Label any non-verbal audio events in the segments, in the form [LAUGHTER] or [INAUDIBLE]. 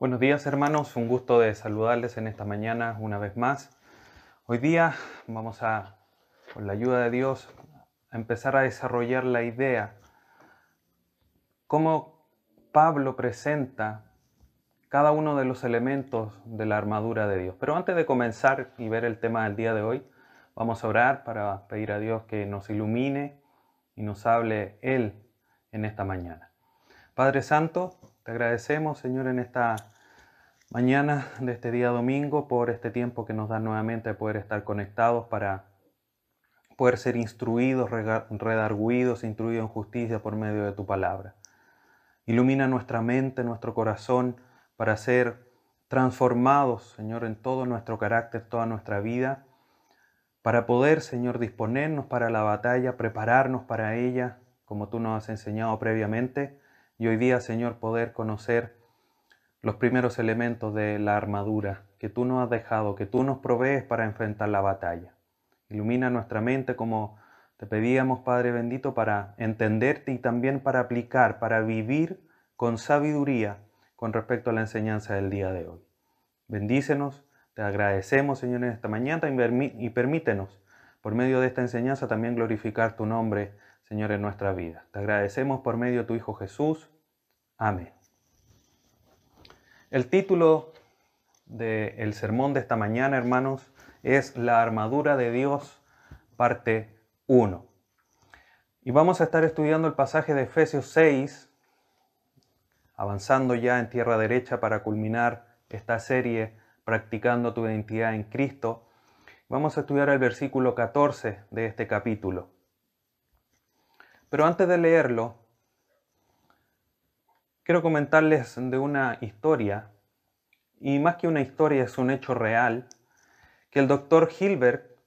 Buenos días hermanos, un gusto de saludarles en esta mañana una vez más. Hoy día vamos a, con la ayuda de Dios, a empezar a desarrollar la idea, cómo Pablo presenta cada uno de los elementos de la armadura de Dios. Pero antes de comenzar y ver el tema del día de hoy, vamos a orar para pedir a Dios que nos ilumine y nos hable Él en esta mañana. Padre Santo, te agradecemos, Señor, en esta mañana de este día domingo por este tiempo que nos da nuevamente de poder estar conectados para poder ser instruidos, redarguidos, instruidos en justicia por medio de tu palabra. Ilumina nuestra mente, nuestro corazón, para ser transformados, Señor, en todo nuestro carácter, toda nuestra vida, para poder, Señor, disponernos para la batalla, prepararnos para ella, como tú nos has enseñado previamente, y hoy día, Señor, poder conocer los primeros elementos de la armadura que tú nos has dejado, que tú nos provees para enfrentar la batalla. Ilumina nuestra mente como te pedíamos, Padre bendito, para entenderte y también para aplicar, para vivir con sabiduría con respecto a la enseñanza del día de hoy. Bendícenos, te agradecemos, Señor, en esta mañana y permítenos, por medio de esta enseñanza, también glorificar tu nombre, Señor, en nuestra vida. Te agradecemos por medio de tu Hijo Jesús. Amén. El título del sermón de esta mañana, hermanos, es La armadura de Dios, parte 1. Y vamos a estar estudiando el pasaje de Efesios 6, avanzando ya en tierra derecha para culminar esta serie practicando tu identidad en Cristo, vamos a estudiar el versículo 14 de este capítulo. Pero antes de leerlo, quiero comentarles de una historia, y más que una historia es un hecho real, que el doctor Hilbert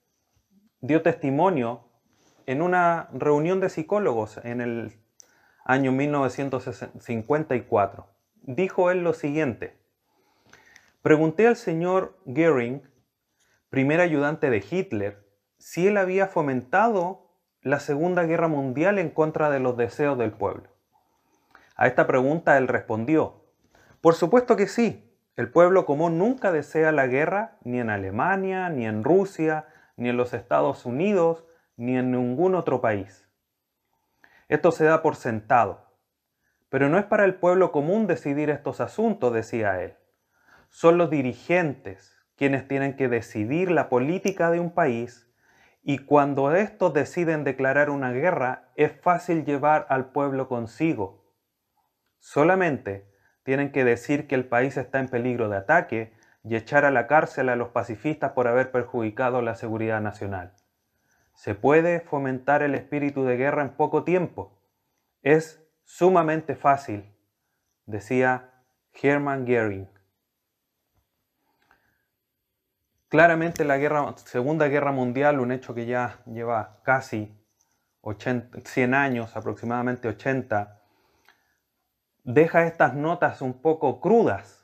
dio testimonio en una reunión de psicólogos en el año 1954. Dijo él lo siguiente. Pregunté al señor Goering, primer ayudante de Hitler, si él había fomentado la Segunda Guerra Mundial en contra de los deseos del pueblo. A esta pregunta él respondió, por supuesto que sí, el pueblo común nunca desea la guerra ni en Alemania, ni en Rusia, ni en los Estados Unidos, ni en ningún otro país. Esto se da por sentado. Pero no es para el pueblo común decidir estos asuntos, decía él. Son los dirigentes quienes tienen que decidir la política de un país y cuando estos deciden declarar una guerra es fácil llevar al pueblo consigo. Solamente tienen que decir que el país está en peligro de ataque y echar a la cárcel a los pacifistas por haber perjudicado la seguridad nacional. Se puede fomentar el espíritu de guerra en poco tiempo. Es sumamente fácil, decía Hermann Goering. Claramente la Segunda Guerra Mundial, un hecho que ya lleva casi 100 años, aproximadamente 80, deja estas notas un poco crudas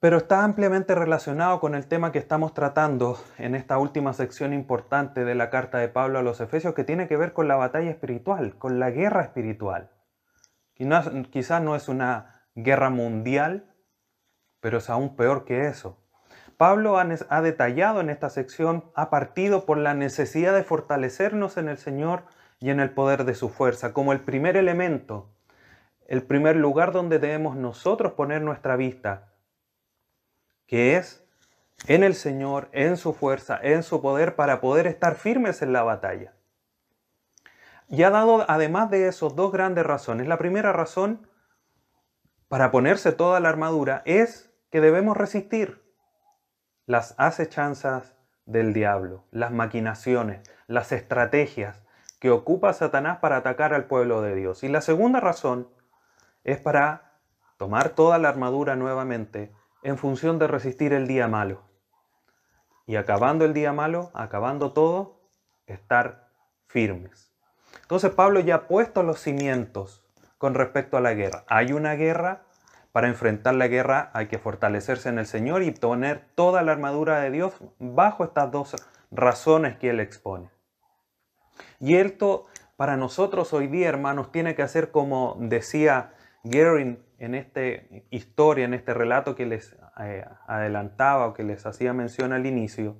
pero está ampliamente relacionado con el tema que estamos tratando en esta última sección importante de la carta de Pablo a los Efesios, que tiene que ver con la batalla espiritual, con la guerra espiritual. Quizás no es una guerra mundial, pero es aún peor que eso. Pablo ha detallado en esta sección, ha partido por la necesidad de fortalecernos en el Señor y en el poder de su fuerza, como el primer elemento, el primer lugar donde debemos nosotros poner nuestra vista que es en el Señor, en su fuerza, en su poder, para poder estar firmes en la batalla. Y ha dado, además de eso, dos grandes razones. La primera razón para ponerse toda la armadura es que debemos resistir las acechanzas del diablo, las maquinaciones, las estrategias que ocupa Satanás para atacar al pueblo de Dios. Y la segunda razón es para tomar toda la armadura nuevamente en función de resistir el día malo. Y acabando el día malo, acabando todo, estar firmes. Entonces Pablo ya ha puesto los cimientos con respecto a la guerra. Hay una guerra, para enfrentar la guerra hay que fortalecerse en el Señor y poner toda la armadura de Dios bajo estas dos razones que Él expone. Y esto para nosotros hoy día, hermanos, tiene que hacer como decía Gering en esta historia, en este relato que les eh, adelantaba o que les hacía mención al inicio,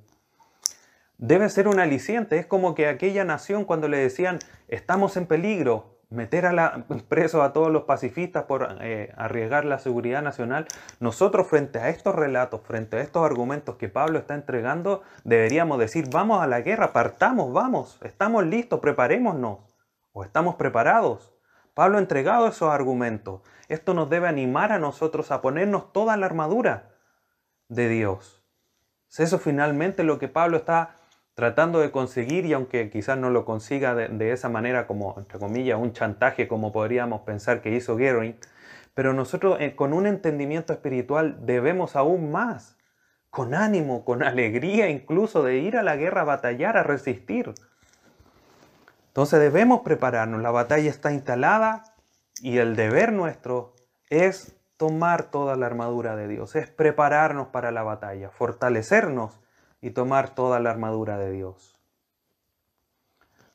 debe ser un aliciente. Es como que aquella nación cuando le decían, estamos en peligro, meter a la, preso a todos los pacifistas por eh, arriesgar la seguridad nacional, nosotros frente a estos relatos, frente a estos argumentos que Pablo está entregando, deberíamos decir, vamos a la guerra, partamos, vamos, estamos listos, preparémonos, o estamos preparados. Pablo ha entregado esos argumentos. Esto nos debe animar a nosotros a ponernos toda la armadura de Dios. Es eso finalmente lo que Pablo está tratando de conseguir y aunque quizás no lo consiga de, esa manera como, entre comillas, un chantaje como podríamos pensar que hizo Gehring, pero nosotros eh, con un entendimiento espiritual debemos aún más, con ánimo, con alegría incluso de ir a la guerra a batallar, a resistir. Entonces debemos prepararnos, la batalla está instalada y el deber nuestro es tomar toda la armadura de Dios, es prepararnos para la batalla, fortalecernos y tomar toda la armadura de Dios.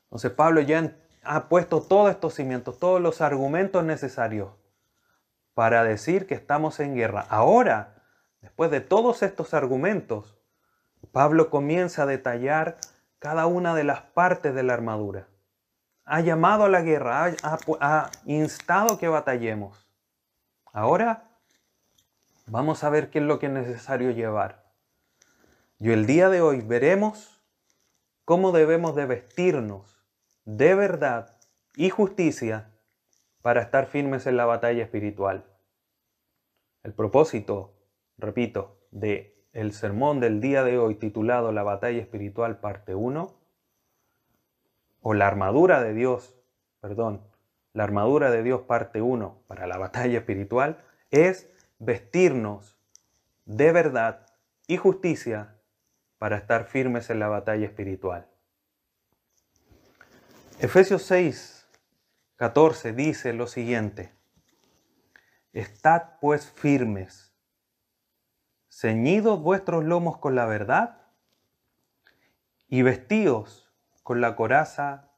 Entonces Pablo ya ha puesto todos estos cimientos, todos los argumentos necesarios para decir que estamos en guerra. Ahora, después de todos estos argumentos, Pablo comienza a detallar cada una de las partes de la armadura. Ha llamado a la guerra, ha, instado que batallemos. Ahora vamos a ver qué es lo que es necesario llevar. Y el día de hoy veremos cómo debemos de vestirnos de verdad y justicia para estar firmes en la batalla espiritual. El propósito, repito, de el sermón del día de hoy titulado La batalla espiritual parte 1 o la armadura de Dios, perdón, la armadura de Dios parte 1 para la [LAUGHS] batalla espiritual es vestirnos de verdad y justicia para estar firmes en la batalla espiritual. Efesios 6, 14 dice lo siguiente, Estad pues firmes, ceñidos vuestros lomos con la verdad y vestidos con la coraza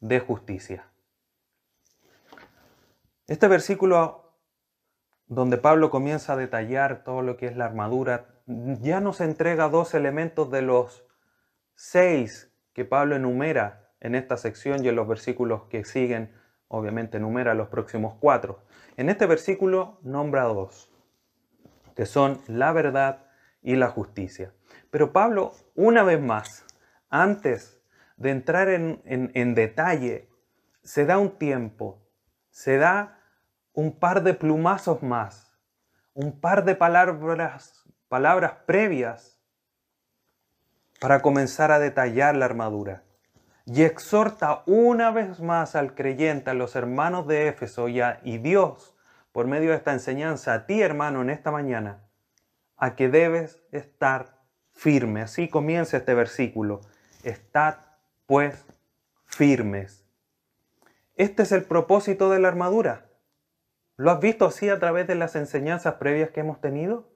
de justicia. Este versículo donde Pablo comienza a detallar todo lo que es la armadura ya nos entrega dos elementos de los seis que Pablo enumera en esta sección y en los versículos que siguen, obviamente enumera los próximos cuatro. En este versículo nombra dos, que son la verdad y la justicia. Pero Pablo, una vez más, antes de entrar en, detalle, se da un tiempo, se da un par de plumazos más, un par de palabras palabras previas para comenzar a detallar la armadura. Y exhorta una vez más al creyente, a los hermanos de Éfeso y, a, y Dios, por medio de esta enseñanza, a ti hermano en esta mañana, a que debes estar firme. Así comienza este versículo. Estad pues firmes. Este es el propósito de la armadura. ¿Lo has visto así a través de las enseñanzas previas que hemos tenido?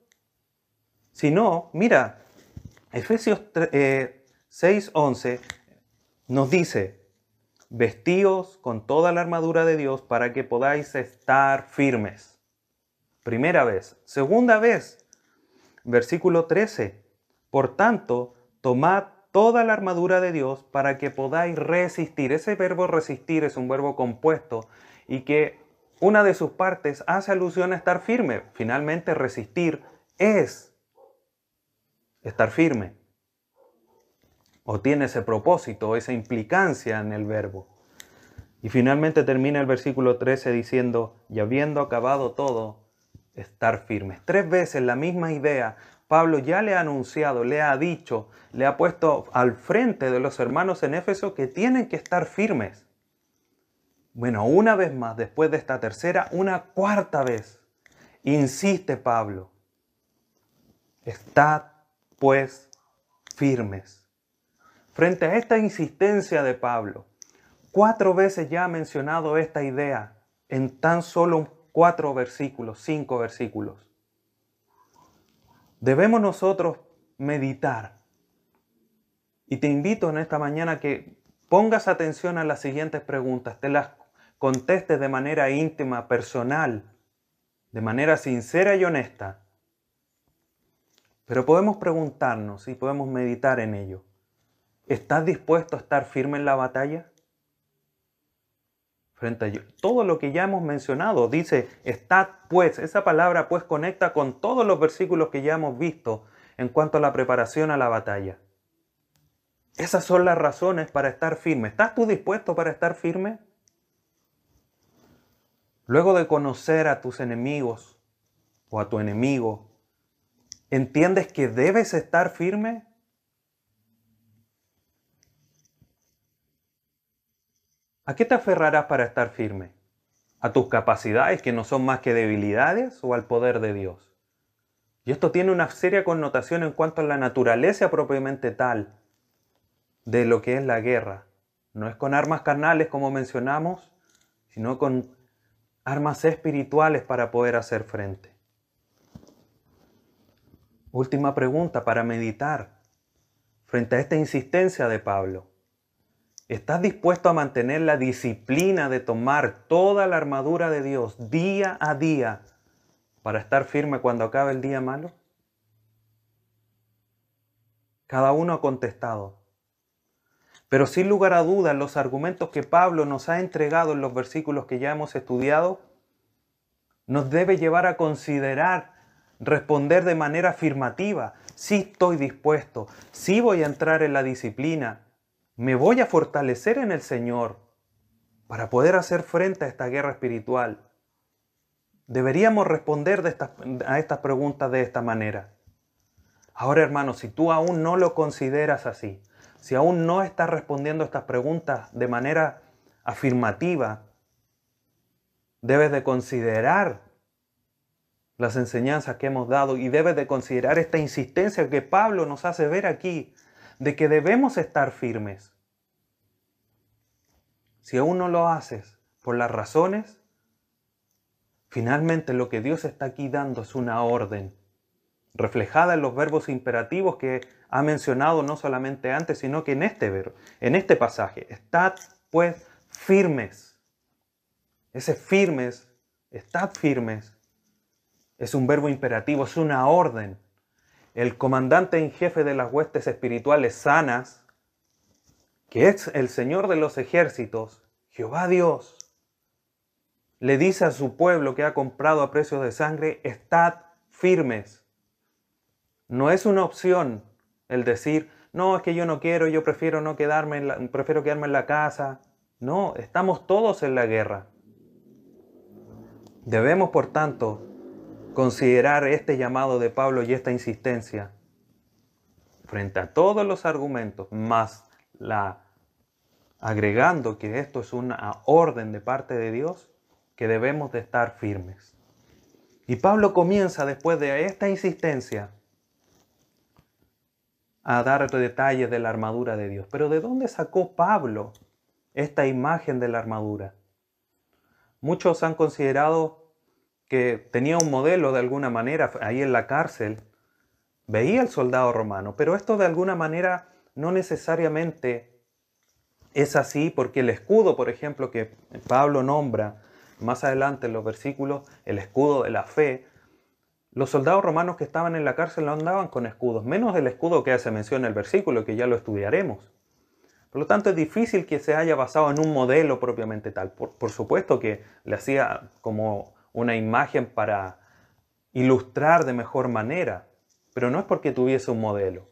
Si no, mira, Efesios 6:11 eh, nos dice, vestíos con toda la armadura de Dios para que podáis estar firmes. Primera vez. Segunda vez, versículo 13, por tanto, tomad toda la armadura de Dios para que podáis resistir. Ese verbo resistir es un verbo compuesto y que una de sus partes hace alusión a estar firme. Finalmente, resistir es estar firme. O tiene ese propósito, esa implicancia en el verbo. Y finalmente termina el versículo 13 diciendo, y habiendo acabado todo, estar firmes. Tres veces la misma idea. Pablo ya le ha anunciado, le ha dicho, le ha puesto al frente de los hermanos en Éfeso que tienen que estar firmes. Bueno, una vez más, después de esta tercera, una cuarta vez, insiste Pablo, estad pues firmes. Frente a esta insistencia de Pablo, cuatro veces ya ha mencionado esta idea en tan solo cuatro versículos, cinco versículos. Debemos nosotros meditar. Y te invito en esta mañana que pongas atención a las siguientes preguntas, te las contestes de manera íntima, personal, de manera sincera y honesta. Pero podemos preguntarnos y podemos meditar en ello. ¿Estás dispuesto a estar firme en la batalla? Frente a todo lo que ya hemos mencionado, dice, estad pues, esa palabra pues conecta con todos los versículos que ya hemos visto en cuanto a la preparación a la batalla. Esas son las razones para estar firme. ¿Estás tú dispuesto para estar firme? Luego de conocer a tus enemigos o a tu enemigo, ¿entiendes que debes estar firme? ¿A qué te aferrarás para estar firme? ¿A tus capacidades que no son más que debilidades o al poder de Dios? Y esto tiene una seria connotación en cuanto a la naturaleza propiamente tal de lo que es la guerra. No es con armas carnales como mencionamos, sino con armas espirituales para poder hacer frente. Última pregunta para meditar frente a esta insistencia de Pablo. ¿Estás dispuesto a mantener la disciplina de tomar toda la armadura de Dios día a día para estar firme cuando acabe el día malo? Cada uno ha contestado. Pero sin lugar a dudas, los argumentos que Pablo nos ha entregado en los versículos que ya hemos estudiado, nos debe llevar a considerar, responder de manera afirmativa, si estoy dispuesto, si voy a entrar en la disciplina, me voy a fortalecer en el Señor para poder hacer frente a esta guerra espiritual. Deberíamos responder a estas preguntas de esta manera. Ahora, hermanos, si tú aún no lo consideras así, si aún no estás respondiendo a estas preguntas de manera afirmativa, debes de considerar las enseñanzas que hemos dado y debes de considerar esta insistencia que Pablo nos hace ver aquí de que debemos estar firmes. Si aún no lo haces por las razones, finalmente lo que Dios está aquí dando es una orden reflejada en los verbos imperativos que ha mencionado no solamente antes, sino que en este verbo, en este pasaje. Estad pues firmes. Ese firmes, estad firmes, es un verbo imperativo, es una orden. El comandante en jefe de las huestes espirituales sanas, que es el Señor de los ejércitos, Jehová Dios, le dice a su pueblo que ha comprado a precio de sangre, estad firmes. No es una opción el decir, no, es que yo no quiero, yo prefiero no quedarme, prefiero quedarme en la casa. No, estamos todos en la guerra. Debemos, por tanto, considerar este llamado de Pablo y esta insistencia frente a todos los argumentos, más la agregando que esto es una orden de parte de Dios, que debemos de estar firmes. Y Pablo comienza después de esta insistencia a dar detalles de la armadura de Dios. Pero ¿de dónde sacó Pablo esta imagen de la armadura? Muchos han considerado que tenía un modelo de alguna manera ahí en la cárcel, veía al soldado romano, pero esto de alguna manera no necesariamente es así porque el escudo, por ejemplo, que Pablo nombra más adelante en los versículos, el escudo de la fe, los soldados romanos que estaban en la cárcel no andaban con escudos, menos el escudo que se menciona en el versículo, que ya lo estudiaremos. Por lo tanto, es difícil que se haya basado en un modelo propiamente tal. Por, supuesto que le hacía como una imagen para ilustrar de mejor manera, pero no es porque tuviese un modelo.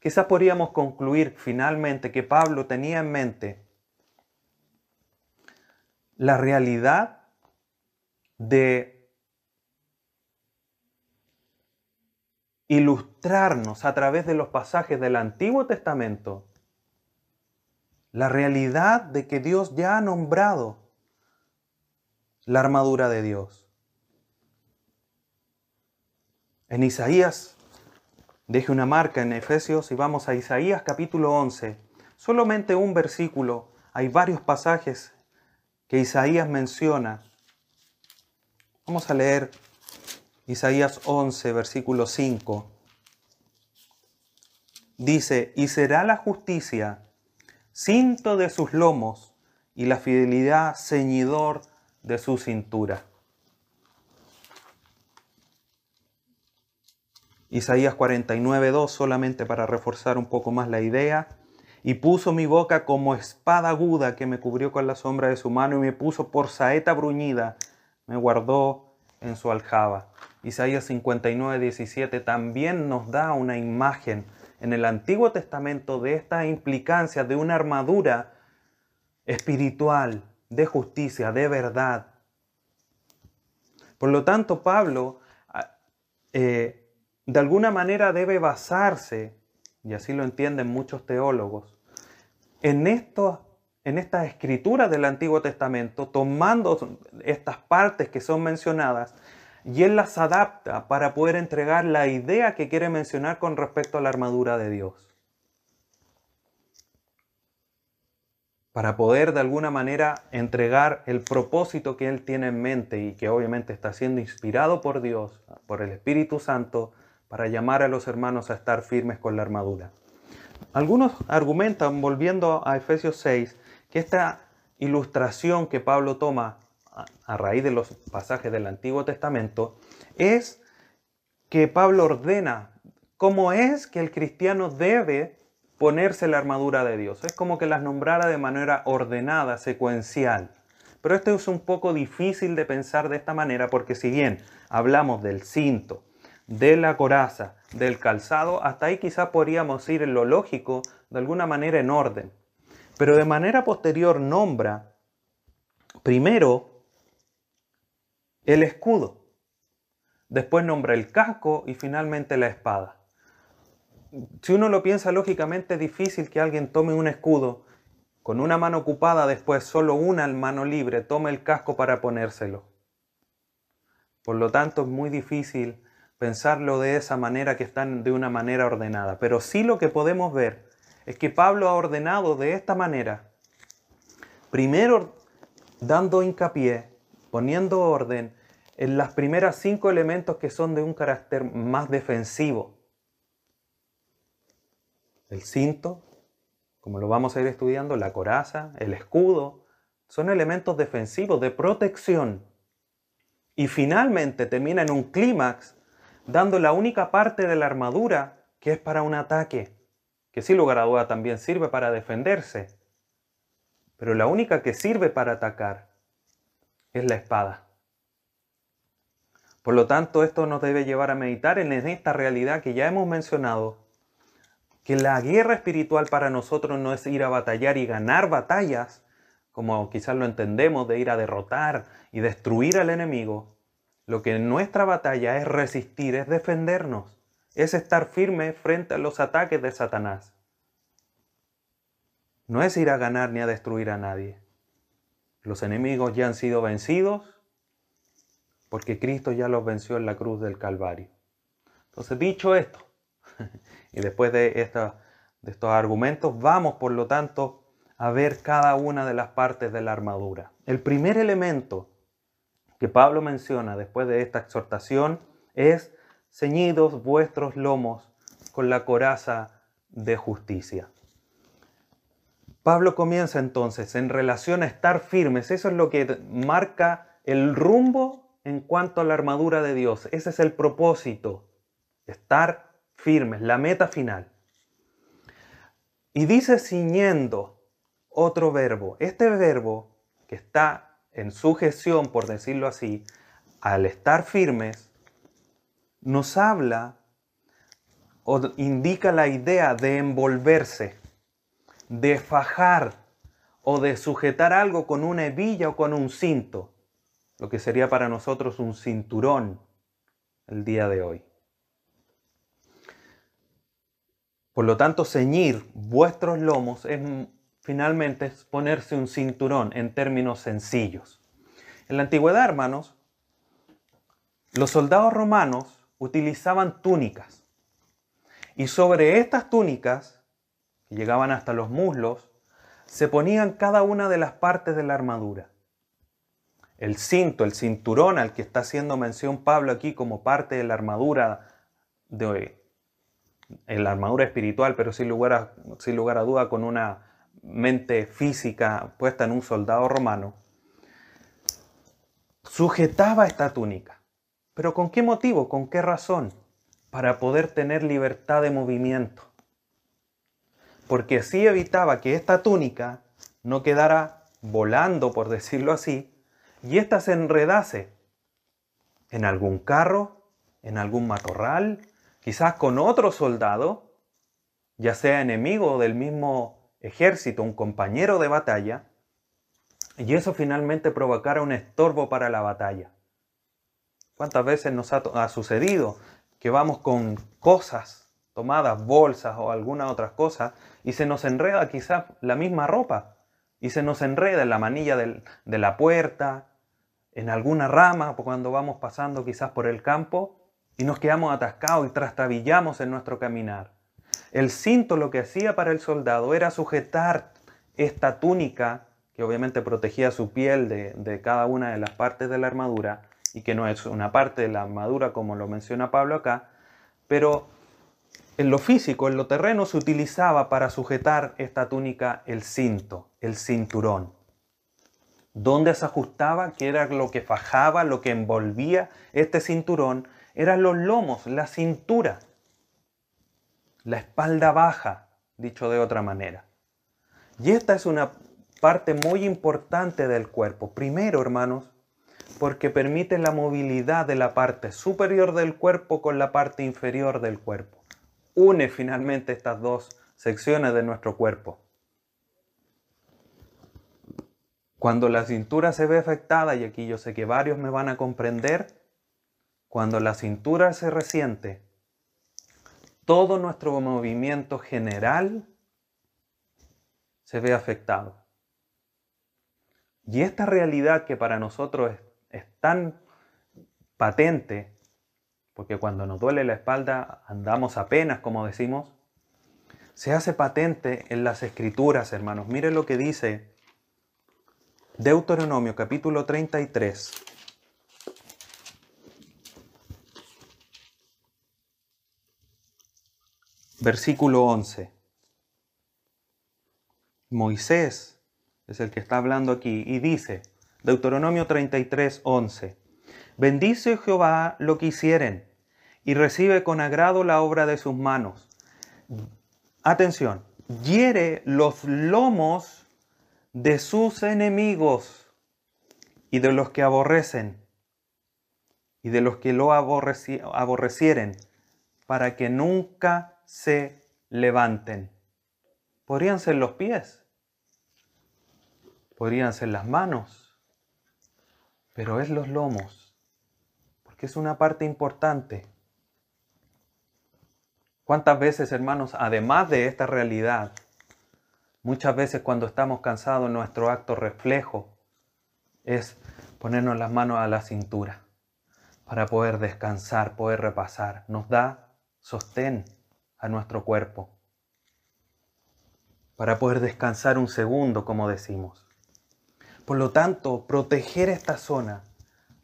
Quizás podríamos concluir finalmente que Pablo tenía en mente la realidad de ilustrarnos a través de los pasajes del Antiguo Testamento la realidad de que Dios ya ha nombrado la armadura de Dios. En Isaías, deje una marca en Efesios y vamos a Isaías capítulo 11. Solamente un versículo, hay varios pasajes que Isaías menciona Vamos a leer Isaías 11, versículo 5. Dice, y será la justicia cinto de sus lomos y la fidelidad ceñidor de su cintura. Isaías 49, 2, solamente para reforzar un poco más la idea. Y puso mi boca como espada aguda que me cubrió con la sombra de su mano y me puso por saeta bruñida, me guardó en su aljaba. Isaías 59, 17 también nos da una imagen en el Antiguo Testamento de esta implicancia de una armadura espiritual, de justicia, de verdad. Por lo tanto, Pablo eh, de alguna manera debe basarse, y así lo entienden muchos teólogos, en, en esta escritura del Antiguo Testamento, tomando estas partes que son mencionadas y él las adapta para poder entregar la idea que quiere mencionar con respecto a la armadura de Dios. Para poder de alguna manera entregar el propósito que él tiene en mente y que obviamente está siendo inspirado por Dios, por el Espíritu Santo, para llamar a los hermanos a estar firmes con la armadura. Algunos argumentan, volviendo a Efesios 6, que esta ilustración que Pablo toma a raíz de los pasajes del Antiguo Testamento, es que Pablo ordena cómo es que el cristiano debe ponerse la armadura de Dios. Es como que las nombrara de manera ordenada, secuencial. Pero esto es un poco difícil de pensar de esta manera porque si bien hablamos del cinto, de la coraza, del calzado, hasta ahí quizá podríamos ir en lo lógico, de alguna manera en orden. Pero de manera posterior nombra primero el escudo. Después nombra el casco y finalmente la espada. Si uno lo piensa lógicamente es difícil que alguien tome un escudo con una mano ocupada, después solo una mano libre, tome el casco para ponérselo. Por lo tanto es muy difícil pensarlo de esa manera que están de una manera ordenada. Pero sí lo que podemos ver es que Pablo ha ordenado de esta manera, primero dando hincapié poniendo orden en las primeras cinco elementos que son de un carácter más defensivo. El cinto, como lo vamos a ir estudiando, la coraza, el escudo, son elementos defensivos, de protección. Y finalmente termina en un clímax dando la única parte de la armadura que es para un ataque, que sin lugar a duda también sirve para defenderse, pero la única que sirve para atacar es la espada. Por lo tanto, esto nos debe llevar a meditar en esta realidad que ya hemos mencionado, que la guerra espiritual para nosotros no es ir a batallar y ganar batallas, como quizás lo entendemos, de ir a derrotar y destruir al enemigo. Lo que nuestra batalla es resistir, es defendernos, es estar firme frente a los ataques de Satanás. No es ir a ganar ni a destruir a nadie. Los enemigos ya han sido vencidos porque Cristo ya los venció en la cruz del Calvario. Entonces, dicho esto, y después de, estos argumentos, vamos por lo tanto a ver cada una de las partes de la armadura. El primer elemento que Pablo menciona después de esta exhortación es ceñidos vuestros lomos con la coraza de justicia. Pablo comienza entonces en relación a estar firmes. Eso es lo que marca el rumbo en cuanto a la armadura de Dios. Ese es el propósito. Estar firmes, la meta final. Y dice ciñendo otro verbo. Este verbo que está en sujeción, por decirlo así, al estar firmes, nos habla o indica la idea de envolverse de fajar o de sujetar algo con una hebilla o con un cinto, lo que sería para nosotros un cinturón el día de hoy. Por lo tanto, ceñir vuestros lomos es finalmente ponerse un cinturón en términos sencillos. En la antigüedad, hermanos, los soldados romanos utilizaban túnicas y sobre estas túnicas llegaban hasta los muslos, se ponían cada una de las partes de la armadura. el cinto, el cinturón al que está haciendo mención Pablo aquí como parte de la armadura de en la armadura espiritual, pero sin lugar, a, duda con una mente física puesta en un soldado romano, sujetaba esta túnica. ¿Pero con qué motivo? ¿Con qué razón? Para poder tener libertad de movimiento. Porque así evitaba que esta túnica no quedara volando, por decirlo así, y ésta se enredase en algún carro, en algún matorral, quizás con otro soldado, ya sea enemigo del mismo ejército, un compañero de batalla, y eso finalmente provocara un estorbo para la batalla. ¿Cuántas veces nos ha, sucedido que vamos con cosas tomadas, bolsas o alguna otra cosa, y se nos enreda quizás la misma ropa, y se nos enreda en la manilla de la puerta, en alguna rama, cuando vamos pasando quizás por el campo, y nos quedamos atascados y trastabillamos en nuestro caminar. El cinto lo que hacía para el soldado era sujetar esta túnica, que obviamente protegía su piel de, de cada una de las partes de la armadura, y que no es una parte de la armadura como lo menciona Pablo acá, pero en lo físico, en lo terreno, se utilizaba para sujetar esta túnica el cinto, el cinturón. ¿Dónde se ajustaba? ¿Qué era lo que fajaba, lo que envolvía este cinturón? Eran los lomos, la cintura, la espalda baja, dicho de otra manera. Y esta es una parte muy importante del cuerpo. Primero, hermanos, porque permite la movilidad de la parte superior del cuerpo con la parte inferior del cuerpo. Une finalmente estas dos secciones de nuestro cuerpo. Cuando la cintura se ve afectada, y aquí yo sé que varios me van a comprender, cuando la cintura se resiente, todo nuestro movimiento general se ve afectado. Y esta realidad que para nosotros es tan patente, porque cuando nos duele la espalda andamos apenas, como decimos, se hace patente en las escrituras, hermanos. Mire lo que dice Deuteronomio capítulo 33. Versículo 11. Moisés es el que está hablando aquí y dice, Deuteronomio 33, 11. Bendice Jehová lo que hicieren y recibe con agrado la obra de sus manos. Atención, hiere los lomos de sus enemigos y de los que aborrecen y de los que lo aborrecieren, para que nunca se levanten. Podrían ser los pies, podrían ser las manos, pero es los lomos, porque es una parte importante. ¿Cuántas veces, hermanos, además de esta realidad, muchas veces cuando estamos cansados, nuestro acto reflejo es ponernos las manos a la cintura para poder descansar, poder repasar. Nos da sostén a nuestro cuerpo para poder descansar un segundo, como decimos. Por lo tanto, proteger esta zona,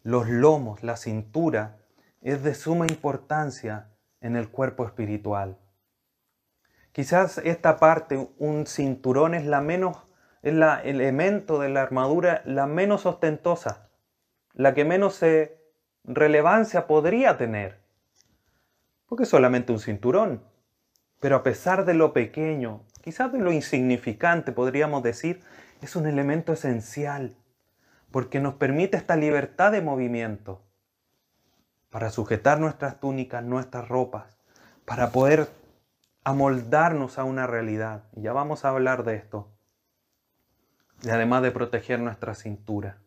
los lomos, la cintura, es de suma importancia en el cuerpo espiritual. Quizás esta parte, un cinturón, es la menos, es el elemento de la armadura la menos ostentosa, la que menos relevancia podría tener, porque es solamente un cinturón. Pero a pesar de lo pequeño, quizás de lo insignificante, podríamos decir, es un elemento esencial porque nos permite esta libertad de movimiento para sujetar nuestras túnicas, nuestras ropas, para poder amoldarnos a una realidad. Y ya vamos a hablar de esto. Y además de proteger nuestra cintura.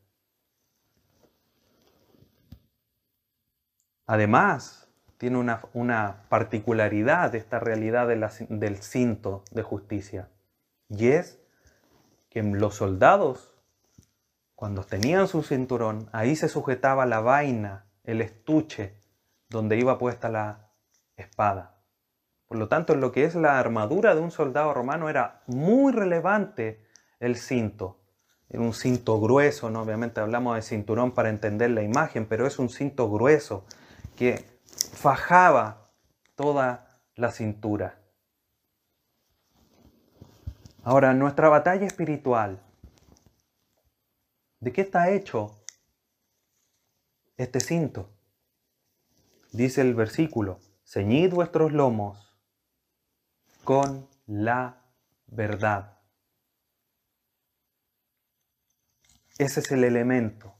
Además, tiene una, particularidad de esta realidad del cinto de justicia. Y es que los soldados, cuando tenían su cinturón, ahí se sujetaba la vaina, el estuche, donde iba puesta la espada. Por lo tanto, en lo que es la armadura de un soldado romano era muy relevante el cinto. Era un cinto grueso, ¿no? obviamente hablamos de cinturón para entender la imagen, pero es un cinto grueso que fajaba toda la cintura. Ahora, nuestra batalla espiritual, ¿de qué está hecho este cinto? Dice el versículo, ceñid vuestros lomos con la verdad. Ese es el elemento.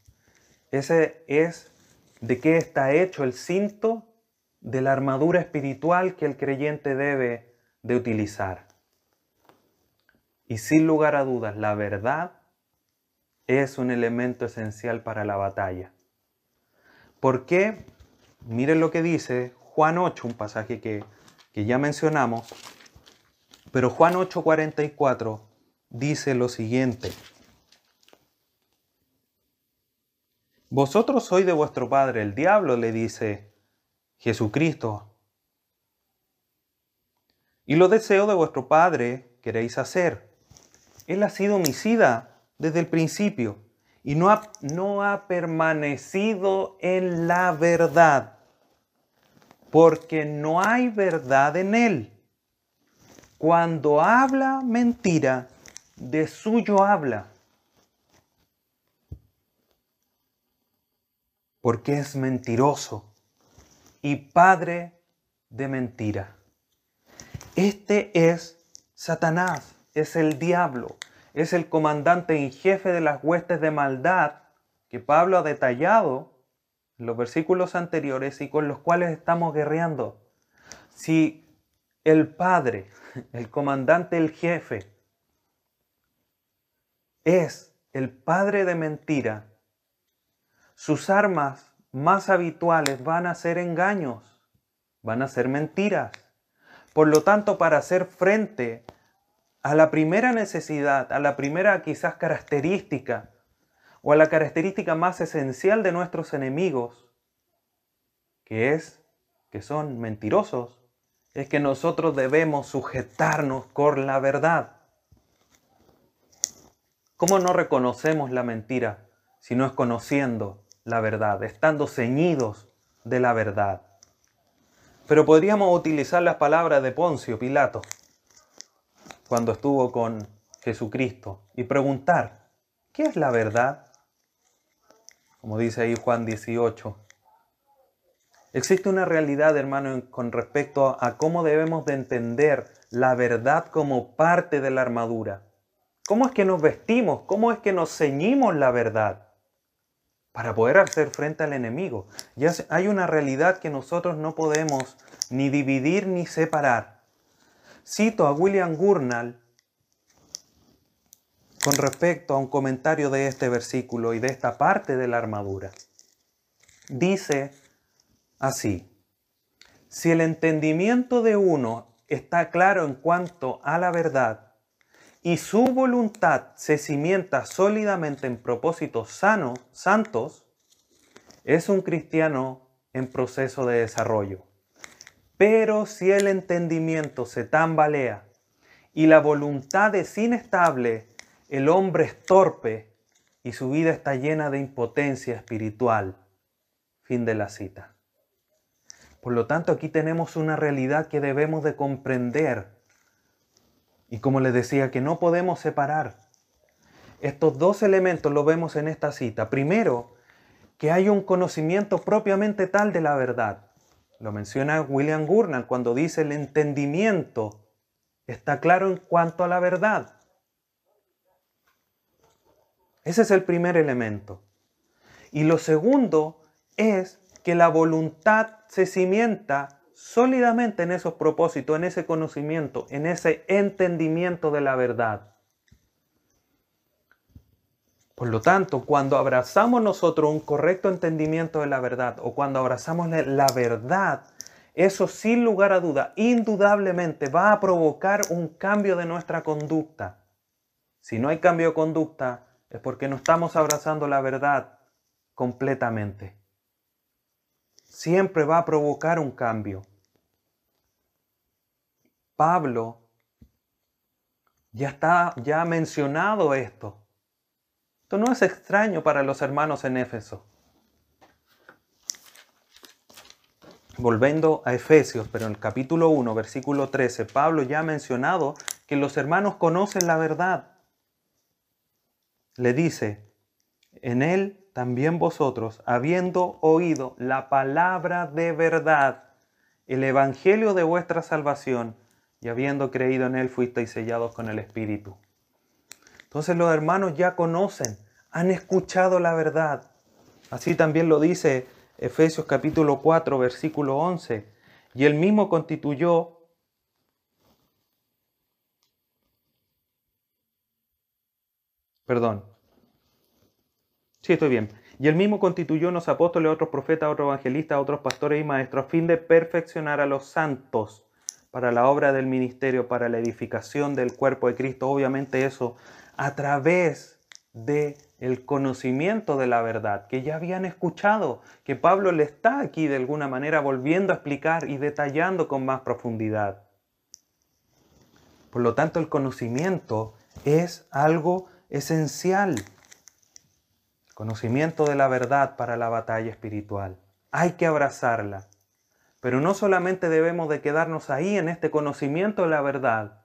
Ese es de qué está hecho el cinto de la armadura espiritual que el creyente debe de utilizar. Y sin lugar a dudas, la verdad es un elemento esencial para la batalla. ¿Por qué? Miren lo que dice Juan 8, un pasaje que, que ya mencionamos, pero Juan 8:44 dice lo siguiente. Vosotros sois de vuestro padre el diablo, le dice Jesucristo. Y lo deseo de vuestro padre queréis hacer. Él ha sido homicida desde el principio y no ha, no ha permanecido en la verdad, porque no hay verdad en él. Cuando habla mentira, de suyo habla. Porque es mentiroso y padre de mentira. Este es Satanás, es el diablo, es el comandante en jefe de las huestes de maldad que Pablo ha detallado en los versículos anteriores y con los cuales estamos guerreando. Si el padre, el comandante, el jefe, es el padre de mentira, sus armas más habituales van a ser engaños, van a ser mentiras. Por lo tanto, para hacer frente a la primera necesidad, a la primera quizás característica, o a la característica más esencial de nuestros enemigos, que es que son mentirosos, es que nosotros debemos sujetarnos con la verdad. ¿Cómo no reconocemos la mentira si no es conociendo la verdad, estando ceñidos de la verdad? Pero podríamos utilizar las palabras de Poncio Pilato cuando estuvo con Jesucristo y preguntar, ¿qué es la verdad? Como dice ahí Juan 18, Existe una realidad, hermano, con respecto a cómo debemos de entender la verdad como parte de la armadura. ¿Cómo es que nos vestimos? ¿Cómo es que nos ceñimos la verdad? Para poder hacer frente al enemigo. Ya hay una realidad que nosotros no podemos ni dividir ni separar. Cito a William Gurnall con respecto a un comentario de este versículo y de esta parte de la armadura. Dice así. Si el entendimiento de uno está claro en cuanto a la verdad y su voluntad se cimienta sólidamente en propósitos sanos, santos, es un cristiano en proceso de desarrollo. Pero si el entendimiento se tambalea y la voluntad es inestable, el hombre es torpe y su vida está llena de impotencia espiritual. Fin de la cita. Por lo tanto, aquí tenemos una realidad que debemos de comprender. Y como les decía, que no podemos separar. Estos dos elementos lo vemos en esta cita. Primero, que hay un conocimiento propiamente tal de la verdad. Lo menciona William Gurnall cuando dice el entendimiento está claro en cuanto a la verdad. Ese es el primer elemento. Y lo segundo es que la voluntad se cimienta sólidamente en esos propósitos, en ese conocimiento, en ese entendimiento de la verdad. Por lo tanto, cuando abrazamos nosotros un correcto entendimiento de la verdad o cuando abrazamos la verdad, eso sin lugar a duda, indudablemente va a provocar un cambio de nuestra conducta. Si no hay cambio de conducta, es porque no estamos abrazando la verdad completamente siempre va a provocar un cambio. Pablo ya está ya ha mencionado esto Esto no es extraño para los hermanos en Éfeso. Volviendo a Efesios, pero en el capítulo 1, versículo 13, Pablo ya ha mencionado que los hermanos conocen la verdad. Le dice, en él también vosotros, habiendo oído la palabra de verdad, el evangelio de vuestra salvación, y habiendo creído en él, fuisteis sellados con el Espíritu. Entonces los hermanos ya conocen, han escuchado la verdad. Así también lo dice Efesios capítulo 4, versículo 11. Y él mismo constituyó Perdón. Sí, estoy bien. Y él mismo constituyó unos apóstoles, otros profetas, otros evangelistas, otros pastores y maestros, a fin de perfeccionar a los santos para la obra del ministerio, para la edificación del cuerpo de Cristo. Obviamente eso a través de el conocimiento de la verdad que ya habían escuchado, que Pablo le está aquí de alguna manera volviendo a explicar y detallando con más profundidad. Por lo tanto, el conocimiento es algo esencial. El conocimiento de la verdad para la batalla espiritual. Hay que abrazarla. Pero no solamente debemos de quedarnos ahí en este conocimiento de la verdad,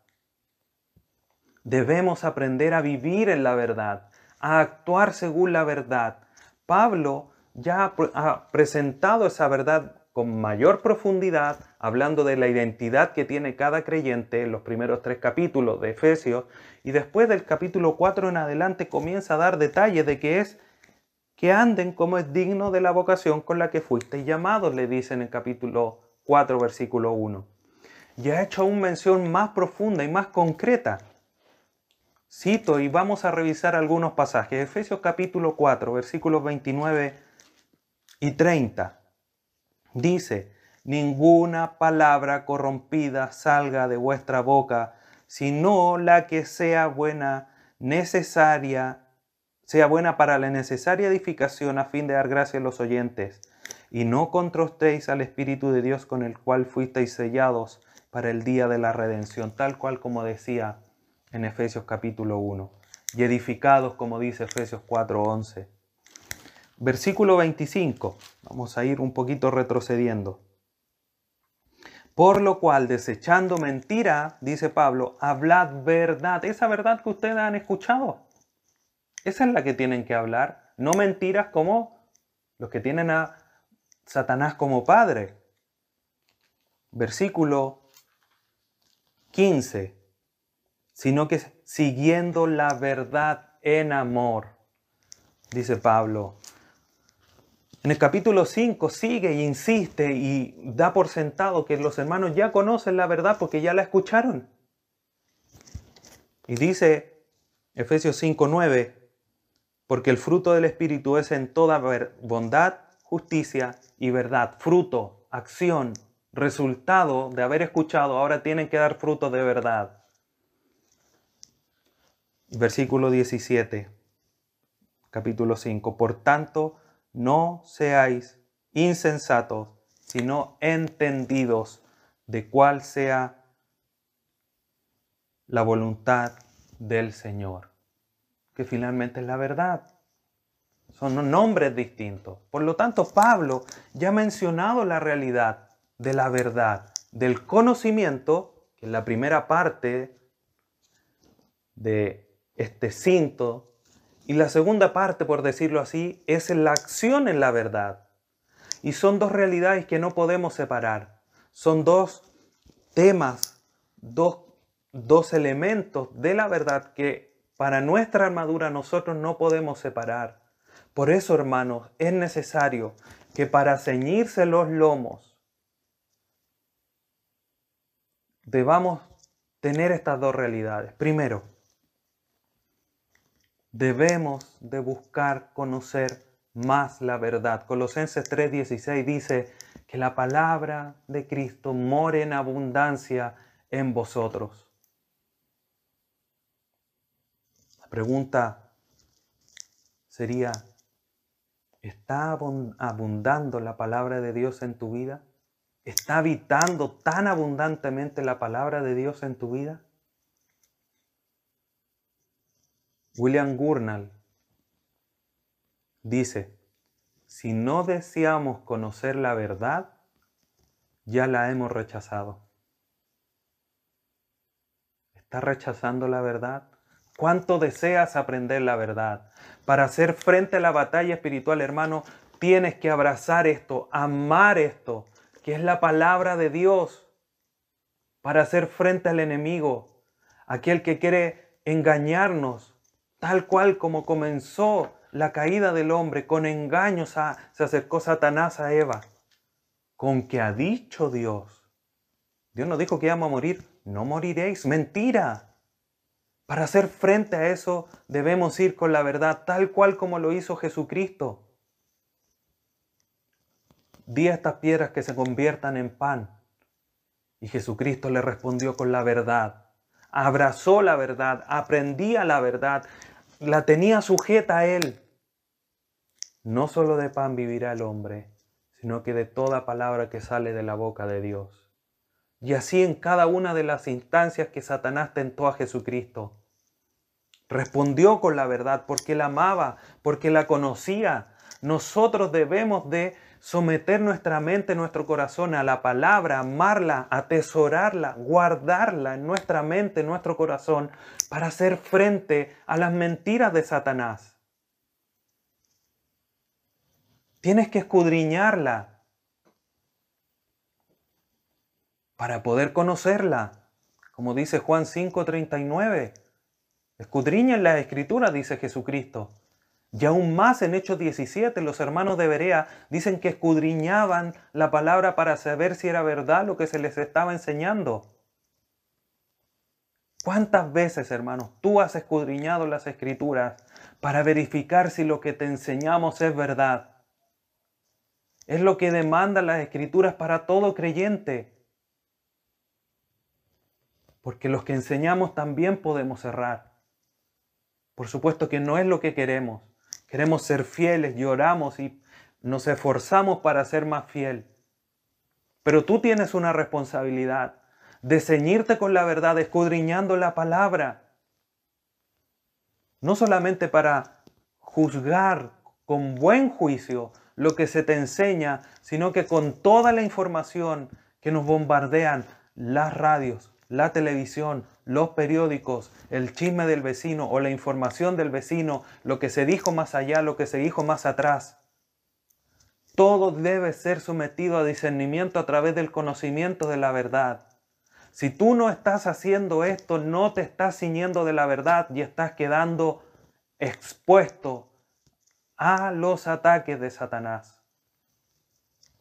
Debemos aprender a vivir en la verdad, a actuar según la verdad. Pablo ya ha presentado esa verdad con mayor profundidad, hablando de la identidad que tiene cada creyente en los primeros tres capítulos de Efesios, y después del capítulo 4 en adelante comienza a dar detalles de que es que anden como es digno de la vocación con la que fuisteis llamados, le dice en el capítulo 4, versículo 1. Y ha hecho aún mención más profunda y más concreta Cito y vamos a revisar algunos pasajes. Efesios capítulo 4, versículos 29 y 30. Dice, ninguna palabra corrompida salga de vuestra boca, sino la que sea buena, necesaria, sea buena para la necesaria edificación a fin de dar gracia a los oyentes. Y no controstéis al Espíritu de Dios con el cual fuisteis sellados para el día de la redención, tal cual como decía en Efesios capítulo 1, y edificados, como dice Efesios 4:11. Versículo 25, vamos a ir un poquito retrocediendo. Por lo cual, desechando mentira, dice Pablo, hablad verdad, esa verdad que ustedes han escuchado. Esa es la que tienen que hablar, no mentiras como los que tienen a Satanás como padre. Versículo 15 sino que siguiendo la verdad en amor, dice Pablo. En el capítulo 5 sigue e insiste y da por sentado que los hermanos ya conocen la verdad porque ya la escucharon. Y dice Efesios 5:9, porque el fruto del Espíritu es en toda bondad, justicia y verdad. Fruto, acción, resultado de haber escuchado, ahora tienen que dar fruto de verdad. Versículo 17, capítulo 5. Por tanto, no seáis insensatos, sino entendidos de cuál sea la voluntad del Señor, que finalmente es la verdad. Son nombres distintos. Por lo tanto, Pablo ya ha mencionado la realidad de la verdad, del conocimiento, que es la primera parte de este cinto. Y la segunda parte, por decirlo así, es la acción en la verdad. Y son dos realidades que no podemos separar. Son dos temas, dos, dos elementos de la verdad que para nuestra armadura nosotros no podemos separar. Por eso, hermanos, es necesario que para ceñirse los lomos debamos tener estas dos realidades. Primero, debemos de buscar conocer más la verdad. Colosenses 3:16 dice que la palabra de Cristo more en abundancia en vosotros. Pregunta sería, ¿está abundando la palabra de Dios en tu vida? ¿Está habitando tan abundantemente la palabra de Dios en tu vida? William Gurnall dice, si no deseamos conocer la verdad, ya la hemos rechazado. ¿Estás rechazando la verdad? ¿Cuánto deseas aprender la verdad? Para hacer frente a la batalla espiritual, hermano, tienes que abrazar esto, amar esto, que es la palabra de Dios, para hacer frente al enemigo, aquel que quiere engañarnos, tal cual como comenzó la caída del hombre, con engaños se acercó Satanás a Eva, con que ha dicho Dios. Dios nos dijo que íbamos a morir, no moriréis, mentira. Para hacer frente a eso debemos ir con la verdad tal cual como lo hizo Jesucristo. Di a estas piedras que se conviertan en pan. Y Jesucristo le respondió con la verdad. Abrazó la verdad, aprendía la verdad, la tenía sujeta a él. No solo de pan vivirá el hombre, sino que de toda palabra que sale de la boca de Dios. Y así en cada una de las instancias que Satanás tentó a Jesucristo. Respondió con la verdad porque la amaba, porque la conocía. Nosotros debemos de someter nuestra mente, nuestro corazón a la palabra, amarla, atesorarla, guardarla en nuestra mente, en nuestro corazón, para hacer frente a las mentiras de Satanás. Tienes que escudriñarla, para poder conocerla. Como dice Juan 5:39. Escudriñen la escritura, dice Jesucristo. Y aún más en Hechos 17, los hermanos de Berea dicen que escudriñaban la palabra para saber si era verdad lo que se les estaba enseñando. ¿Cuántas veces, hermanos, tú has escudriñado las escrituras para verificar si lo que te enseñamos es verdad? Es lo que demandan las escrituras para todo creyente. Porque los que enseñamos también podemos errar. Por supuesto que no es lo que queremos. Queremos ser fieles, lloramos y nos esforzamos para ser más fiel. Pero tú tienes una responsabilidad de ceñirte con la verdad, escudriñando la palabra. No solamente para juzgar con buen juicio lo que se te enseña, sino que con toda la información que nos bombardean las radios, la televisión, los periódicos, el chisme del vecino o la información del vecino, lo que se dijo más allá, lo que se dijo más atrás. Todo debe ser sometido a discernimiento a través del conocimiento de la verdad. Si tú no estás haciendo esto, no te estás ciñendo de la verdad y estás quedando expuesto a los ataques de Satanás.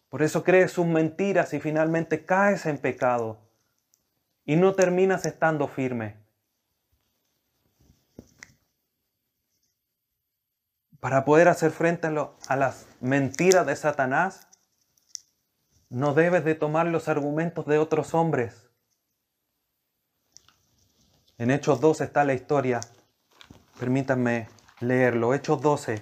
Por eso crees sus mentiras y finalmente caes en pecado y no terminas estando firme. Para poder hacer frente a, las mentiras de Satanás, no debes de tomar los argumentos de otros hombres. En Hechos 12 está la historia. Permítanme leerlo. Hechos 12.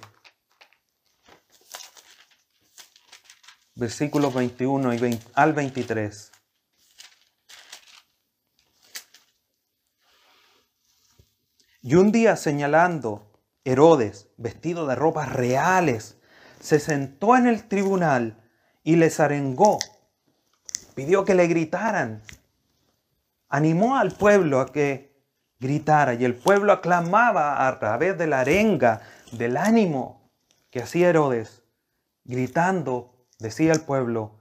Versículos 21 y al 23. Y un día señalando Herodes, vestido de ropas reales, se sentó en el tribunal y les arengó. Pidió que le gritaran. Animó al pueblo a que gritara y el pueblo aclamaba a través de la arenga, del ánimo que hacía Herodes, gritando, decía el pueblo,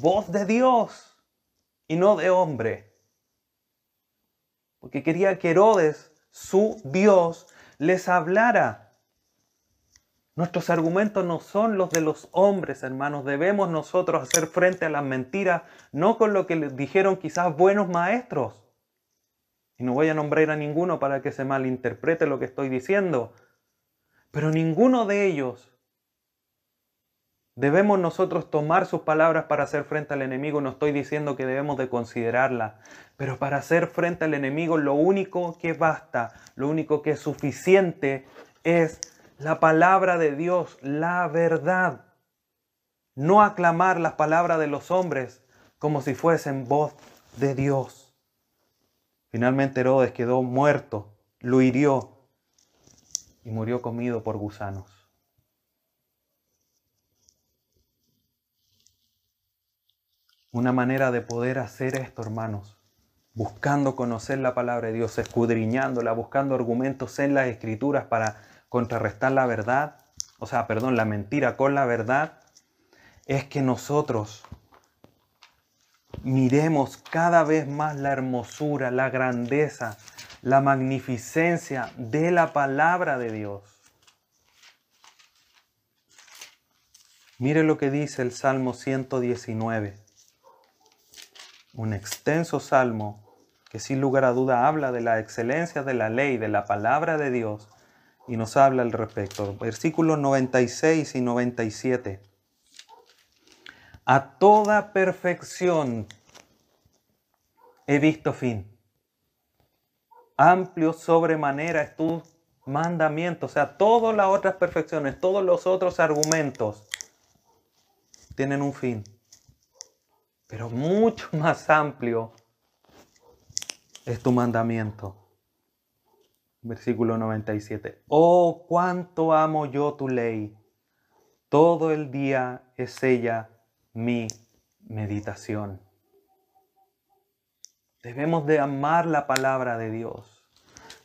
voz de Dios y no de hombre. Porque quería que Herodes su Dios les hablara. Nuestros argumentos no son los de los hombres, hermanos. Debemos nosotros hacer frente a las mentiras, no con lo que les dijeron quizás buenos maestros. Y no voy a nombrar a ninguno para que se malinterprete lo que estoy diciendo. Pero ninguno de ellos Debemos nosotros tomar sus palabras para hacer frente al enemigo. No estoy diciendo que debemos de considerarlas, pero para hacer frente al enemigo lo único que basta, lo único que es suficiente es la palabra de Dios, la verdad. No aclamar las palabras de los hombres como si fuesen voz de Dios. Finalmente Herodes quedó muerto, lo hirió y murió comido por gusanos. Una manera de poder hacer esto, hermanos, buscando conocer la palabra de Dios, escudriñándola, buscando argumentos en las escrituras para contrarrestar la verdad, o sea, perdón, la mentira con la verdad, es que nosotros miremos cada vez más la hermosura, la grandeza, la magnificencia de la palabra de Dios. Mire lo que dice el Salmo 119, un extenso salmo que sin lugar a duda habla de la excelencia de la ley, de la palabra de Dios, y nos habla al respecto. Versículos 96 y 97. A toda perfección he visto fin. Amplio sobremanera es tu mandamiento. O sea, todas las otras perfecciones, todos los otros argumentos tienen un fin. Pero mucho [LAUGHS] más amplio es tu mandamiento. Versículo 97. Oh, cuánto amo yo tu ley. Todo el día es ella mi meditación. Debemos de amar la palabra de Dios,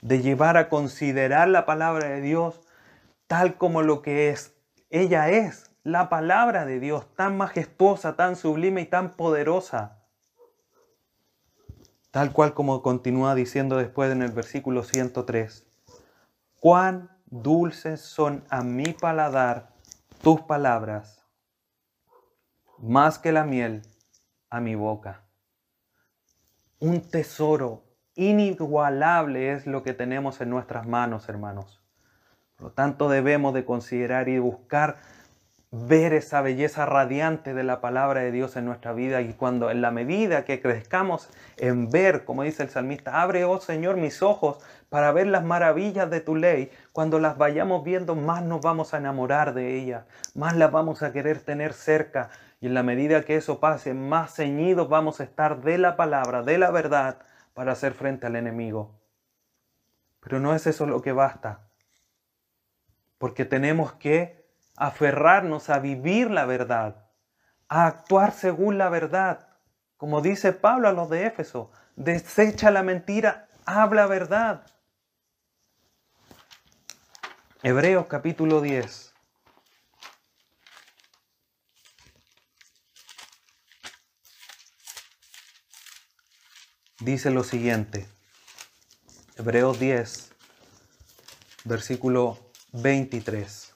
de llevar a considerar la palabra de Dios tal como lo que es. Ella es la palabra de Dios, tan majestuosa, tan sublime y tan poderosa. Tal cual como continúa diciendo después en el versículo 103. Cuán dulces son a mi paladar tus palabras, más que la miel a mi boca un tesoro inigualable es lo que tenemos en nuestras manos, hermanos. Por lo tanto, debemos de considerar y buscar ver esa belleza radiante de la palabra de Dios en nuestra vida y cuando en la medida que crezcamos en ver, como dice el salmista, abre, oh Señor, mis ojos para ver las maravillas de tu ley, cuando las vayamos viendo, más nos vamos a enamorar de ellas, más las vamos a querer tener cerca y en la medida que eso pase, más ceñidos vamos a estar de la palabra, de la verdad, para hacer frente al enemigo. Pero no es eso lo que basta. Porque tenemos que aferrarnos a vivir la verdad, a actuar según la verdad. Como dice Pablo a los de Éfeso, desecha la mentira, habla verdad. Hebreos capítulo 10. dice lo siguiente. Hebreos 10, versículo 23.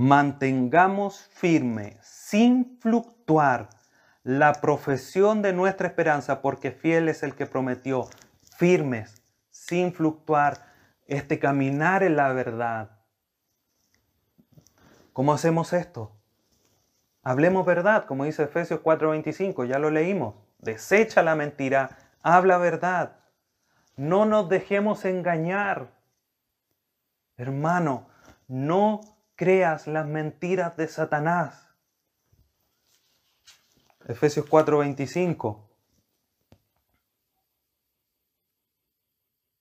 Mantengamos firme, sin fluctuar, la profesión de nuestra esperanza, porque fiel es el que prometió, firmes, sin fluctuar, este caminar en la verdad. ¿Cómo hacemos esto? Hablemos verdad, como dice Efesios 4:25, ya lo leímos. Desecha la mentira, habla verdad. No nos dejemos engañar. Hermano, no creas las mentiras de Satanás. Efesios 4:25.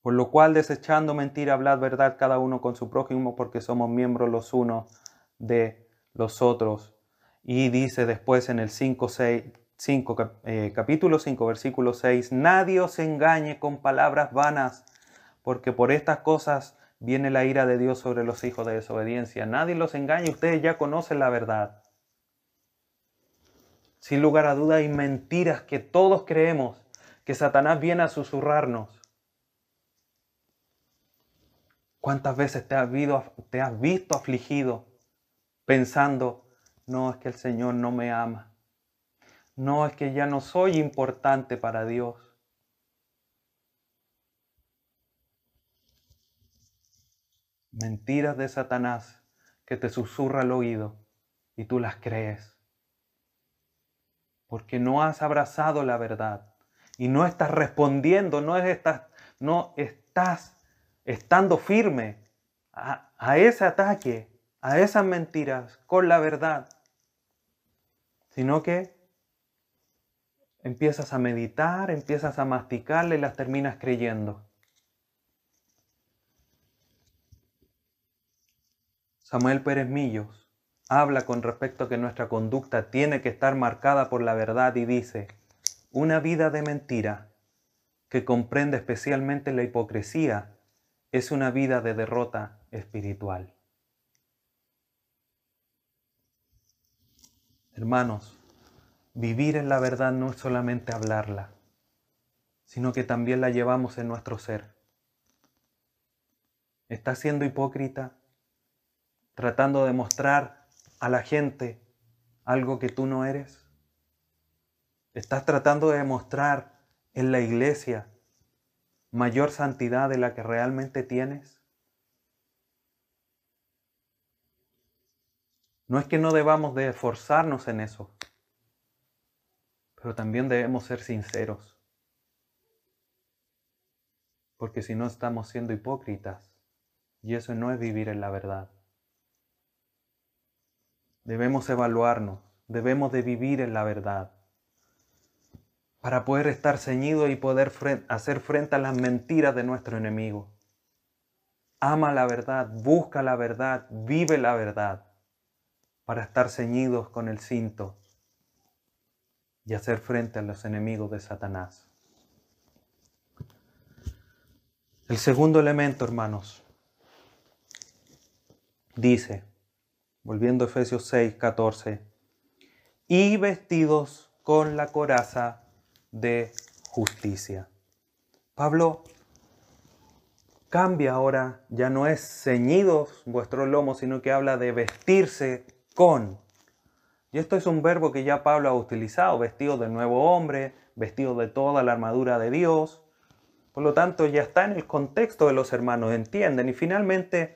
Por lo cual, desechando mentira, hablad verdad cada uno con su prójimo, porque somos miembros los unos de los otros. Y dice después en el 5, 6, 5, capítulo 5, versículo 6, nadie os engañe con palabras vanas, porque por estas cosas viene la ira de Dios sobre los hijos de desobediencia. Nadie los engañe, ustedes ya conocen la verdad. Sin lugar a duda hay mentiras que todos creemos, que Satanás viene a susurrarnos. ¿Cuántas veces te has visto afligido pensando, no es que el Señor no me ama. No es que ya no soy importante para Dios. Mentiras de Satanás que te susurra al oído y tú las crees. Porque no has abrazado la verdad y no estás respondiendo, no, estás, no estás estando firme a, a ese ataque, a esas mentiras con la verdad sino que empiezas a meditar, empiezas a masticarle y las terminas creyendo. Samuel Pérez Millos habla con respecto a que nuestra conducta tiene que estar marcada por la verdad y dice, una vida de mentira que comprende especialmente la hipocresía es una vida de derrota espiritual. Hermanos, vivir en la verdad no es solamente hablarla, sino que también la llevamos en nuestro ser. ¿Estás siendo hipócrita? ¿Tratando de mostrar a la gente algo que tú no eres? ¿Estás tratando de demostrar en la iglesia mayor santidad de la que realmente tienes? No es que no debamos de esforzarnos en eso, pero también debemos ser sinceros. Porque si no estamos siendo hipócritas, y eso no es vivir en la verdad. Debemos evaluarnos, debemos de vivir en la verdad para poder estar ceñidos y poder hacer frente a las mentiras de nuestro enemigo. Ama la verdad, busca la verdad, vive la verdad para estar ceñidos con el cinto y hacer frente a los enemigos de Satanás. El segundo elemento, hermanos, dice, volviendo a Efesios 6, 14, y vestidos con la coraza de justicia. Pablo cambia ahora, ya no es ceñidos vuestros lomos, sino que habla de vestirse con. Y esto es un verbo que ya Pablo ha utilizado, vestido del nuevo hombre, vestido de toda la armadura de Dios. Por lo tanto, ya está en el contexto de los hermanos, entienden. Y finalmente,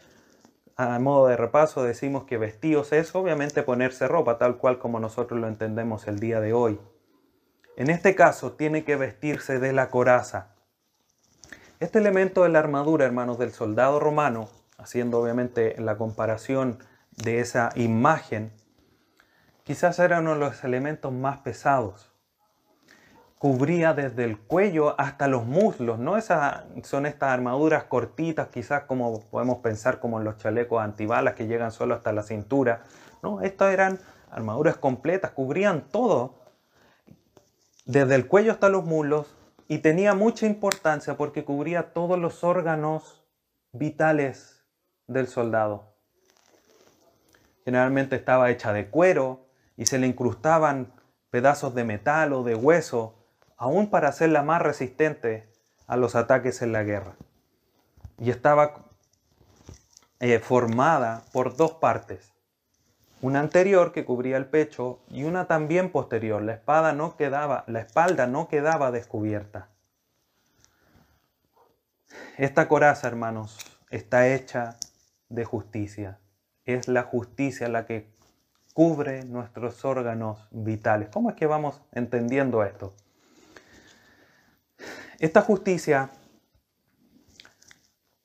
a modo de repaso, decimos que vestidos es obviamente ponerse ropa, tal cual como nosotros lo entendemos el día de hoy. En este caso, tiene que vestirse de la coraza. Este elemento de la armadura, hermanos, del soldado romano, haciendo obviamente la comparación de esa imagen, quizás era uno de los elementos más pesados. Cubría desde el cuello hasta los muslos, no Esas, son estas armaduras cortitas, quizás como podemos pensar como los chalecos antibalas que llegan solo hasta la cintura. No, estas eran armaduras completas, cubrían todo, desde el cuello hasta los muslos, y tenía mucha importancia porque cubría todos los órganos vitales del soldado. Generalmente estaba hecha de cuero y se le incrustaban pedazos de metal o de hueso, aún para hacerla más resistente a los ataques en la guerra. Y estaba eh, formada por dos partes. Una anterior que cubría el pecho y una también posterior. La, espada no quedaba, la espalda no quedaba descubierta. Esta coraza, hermanos, está hecha de justicia es la justicia la que cubre nuestros órganos vitales. ¿Cómo es que vamos entendiendo esto? Esta justicia,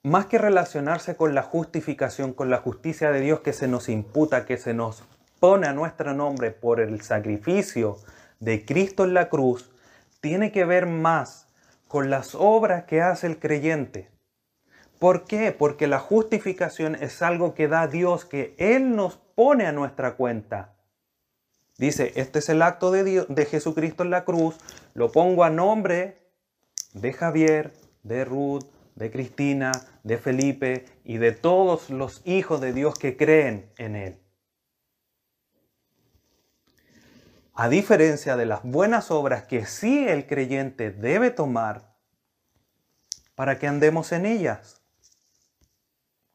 más que relacionarse con la justificación, con la justicia de Dios que se nos imputa, que se nos pone a nuestro nombre por el sacrificio de Cristo en la cruz, tiene que ver más con las obras que hace el creyente. ¿Por qué? Porque la justificación es algo que da Dios, que Él nos pone a nuestra cuenta. Dice, este es el acto de, Dios, de Jesucristo en la cruz, lo pongo a nombre de Javier, de Ruth, de Cristina, de Felipe y de todos los hijos de Dios que creen en Él. A diferencia de las buenas obras que sí el creyente debe tomar para que andemos en ellas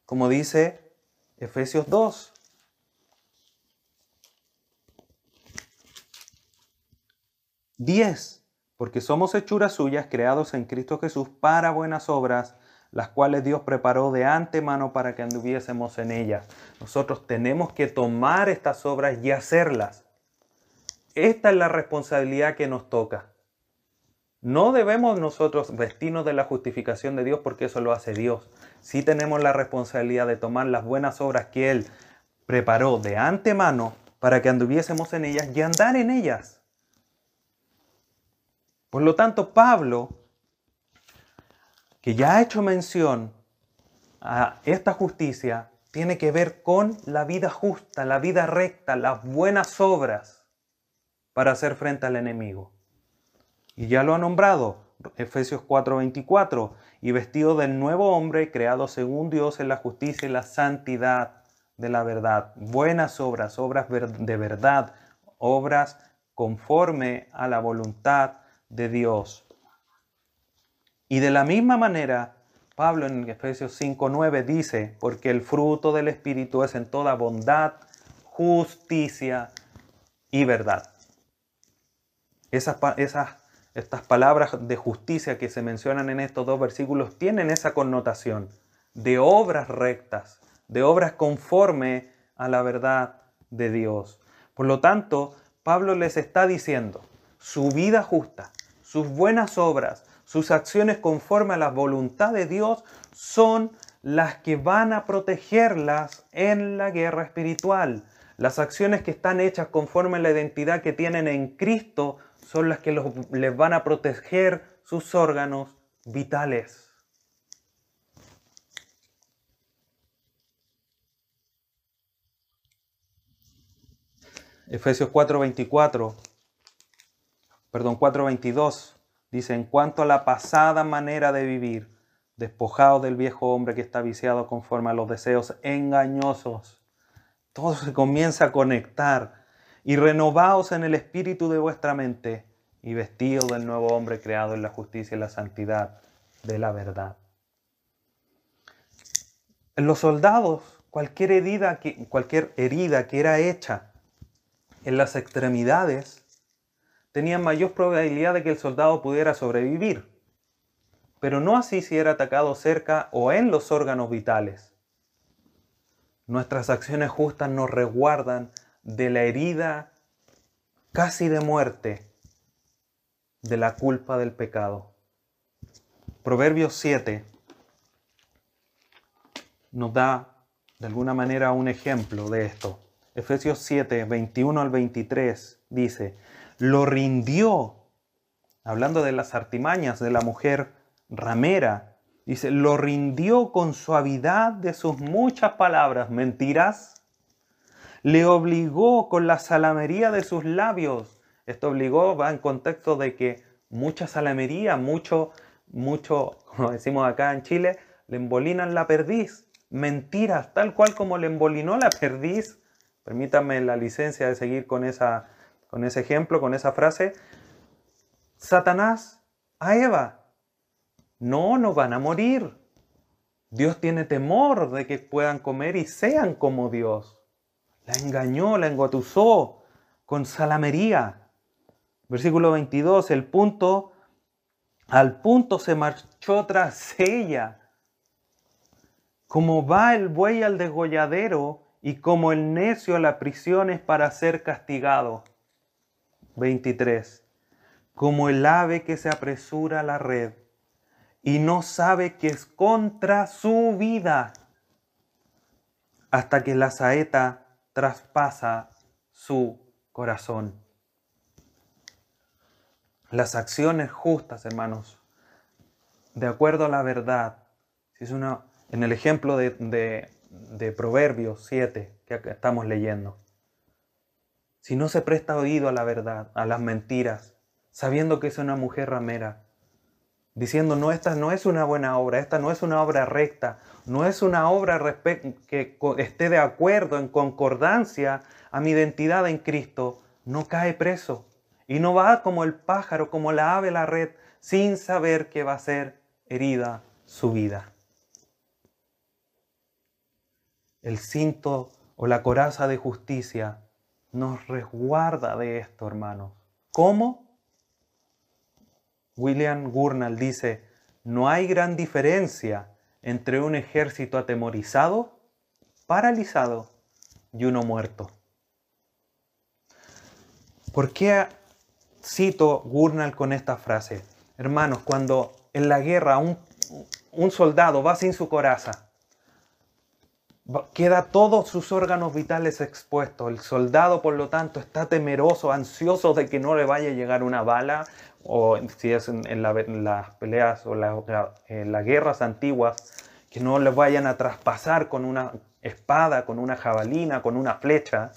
como dice Efesios 2. Diez, porque somos hechuras suyas creados en Cristo Jesús para buenas obras, las cuales Dios preparó de antemano para que anduviésemos en ellas. Nosotros tenemos que tomar estas obras y hacerlas. Esta es la responsabilidad que nos toca. No debemos nosotros vestirnos de la justificación de Dios porque eso lo hace Dios. Sí tenemos la responsabilidad de tomar las buenas obras que Él preparó de antemano para que anduviésemos en ellas y andar en ellas. Por lo tanto, Pablo, que ya ha hecho mención a esta justicia, tiene que ver con la vida justa, la vida recta, las buenas obras para hacer frente al enemigo. Y ya lo ha nombrado, Efesios 4:24, y vestido del nuevo hombre creado según Dios en la justicia y la santidad de la verdad. Buenas obras, obras de verdad, obras conforme a la voluntad de Dios. Y de la misma manera, Pablo en Efesios 5:9 dice, porque el fruto del Espíritu es en toda bondad, justicia y verdad. Esas, esas estas palabras de justicia que se mencionan en estos dos versículos tienen esa connotación de obras rectas, de obras conforme a la verdad de Dios. Por lo tanto, Pablo les está diciendo, su vida justa, sus buenas obras, sus acciones conforme a la voluntad de Dios son las que van a protegerlas en la guerra espiritual. Las acciones que están hechas conforme a la identidad que tienen en Cristo son las que les van a proteger sus órganos vitales. Efesios 4:24, perdón, 4:22 dice, en cuanto a la pasada manera de vivir, despojado del viejo hombre que está viciado conforme a los deseos engañosos, todo se comienza a conectar y renovaos en el espíritu de vuestra mente y vestidos del nuevo hombre creado en la justicia y la santidad de la verdad. En los soldados, herida cualquier herida que era hecha en las extremidades tenía mayor probabilidad de que el soldado pudiera sobrevivir, pero no así si era atacado cerca o en los órganos vitales. Nuestras acciones justas nos resguardan de la herida casi de muerte de la culpa del pecado. Proverbios 7 nos da de alguna manera un ejemplo de esto. Efesios 7, 21 al 23 dice, lo rindió, hablando de las artimañas de la mujer ramera, dice, lo rindió con suavidad de sus muchas palabras, mentiras, le obligó con la salamería de sus labios. Esto obligó va en contexto de que mucha salamería, mucho, mucho, como decimos acá en Chile, le embolinan la perdiz. Mentiras, tal cual como le embolinó la perdiz. Permítanme la licencia de seguir con, esa, con ese ejemplo, con esa frase. Satanás a Eva. No, no van a morir. Dios tiene temor de que puedan comer y sean como Dios. La engañó, la engotusó con salamería. Versículo 22, el punto, al punto se marchó tras ella. Como va el buey al degolladero y como el necio a la prisión es para ser castigado. 23. Como el ave que se apresura a la red y no sabe que es contra su vida hasta que la saeta traspasa su corazón. Las acciones justas, hermanos, de acuerdo a la verdad, si es una, en el ejemplo de, de Proverbios 7 que estamos leyendo, si no se presta oído a la verdad, a las mentiras, sabiendo que es una mujer ramera, diciendo, no, esta no es una buena obra, esta no es una obra recta, no es una obra que esté de acuerdo, en concordancia a mi identidad en Cristo, no cae preso y no va como el pájaro, como la ave la red, sin saber que va a ser herida su vida. El cinto o la coraza de justicia nos resguarda de esto, hermanos. ¿Cómo? William Gurnall dice, no hay gran diferencia entre un ejército atemorizado, paralizado y uno muerto. ¿Por qué cito Gurnall con esta frase? Hermanos, cuando en la guerra un, un soldado va sin su coraza, queda todos sus órganos vitales expuestos. El soldado, por lo tanto, está temeroso, ansioso de que no le vaya a llegar una bala o si es en, las peleas o en las guerras antiguas, que no le vayan a traspasar con una espada, con una jabalina, con una flecha.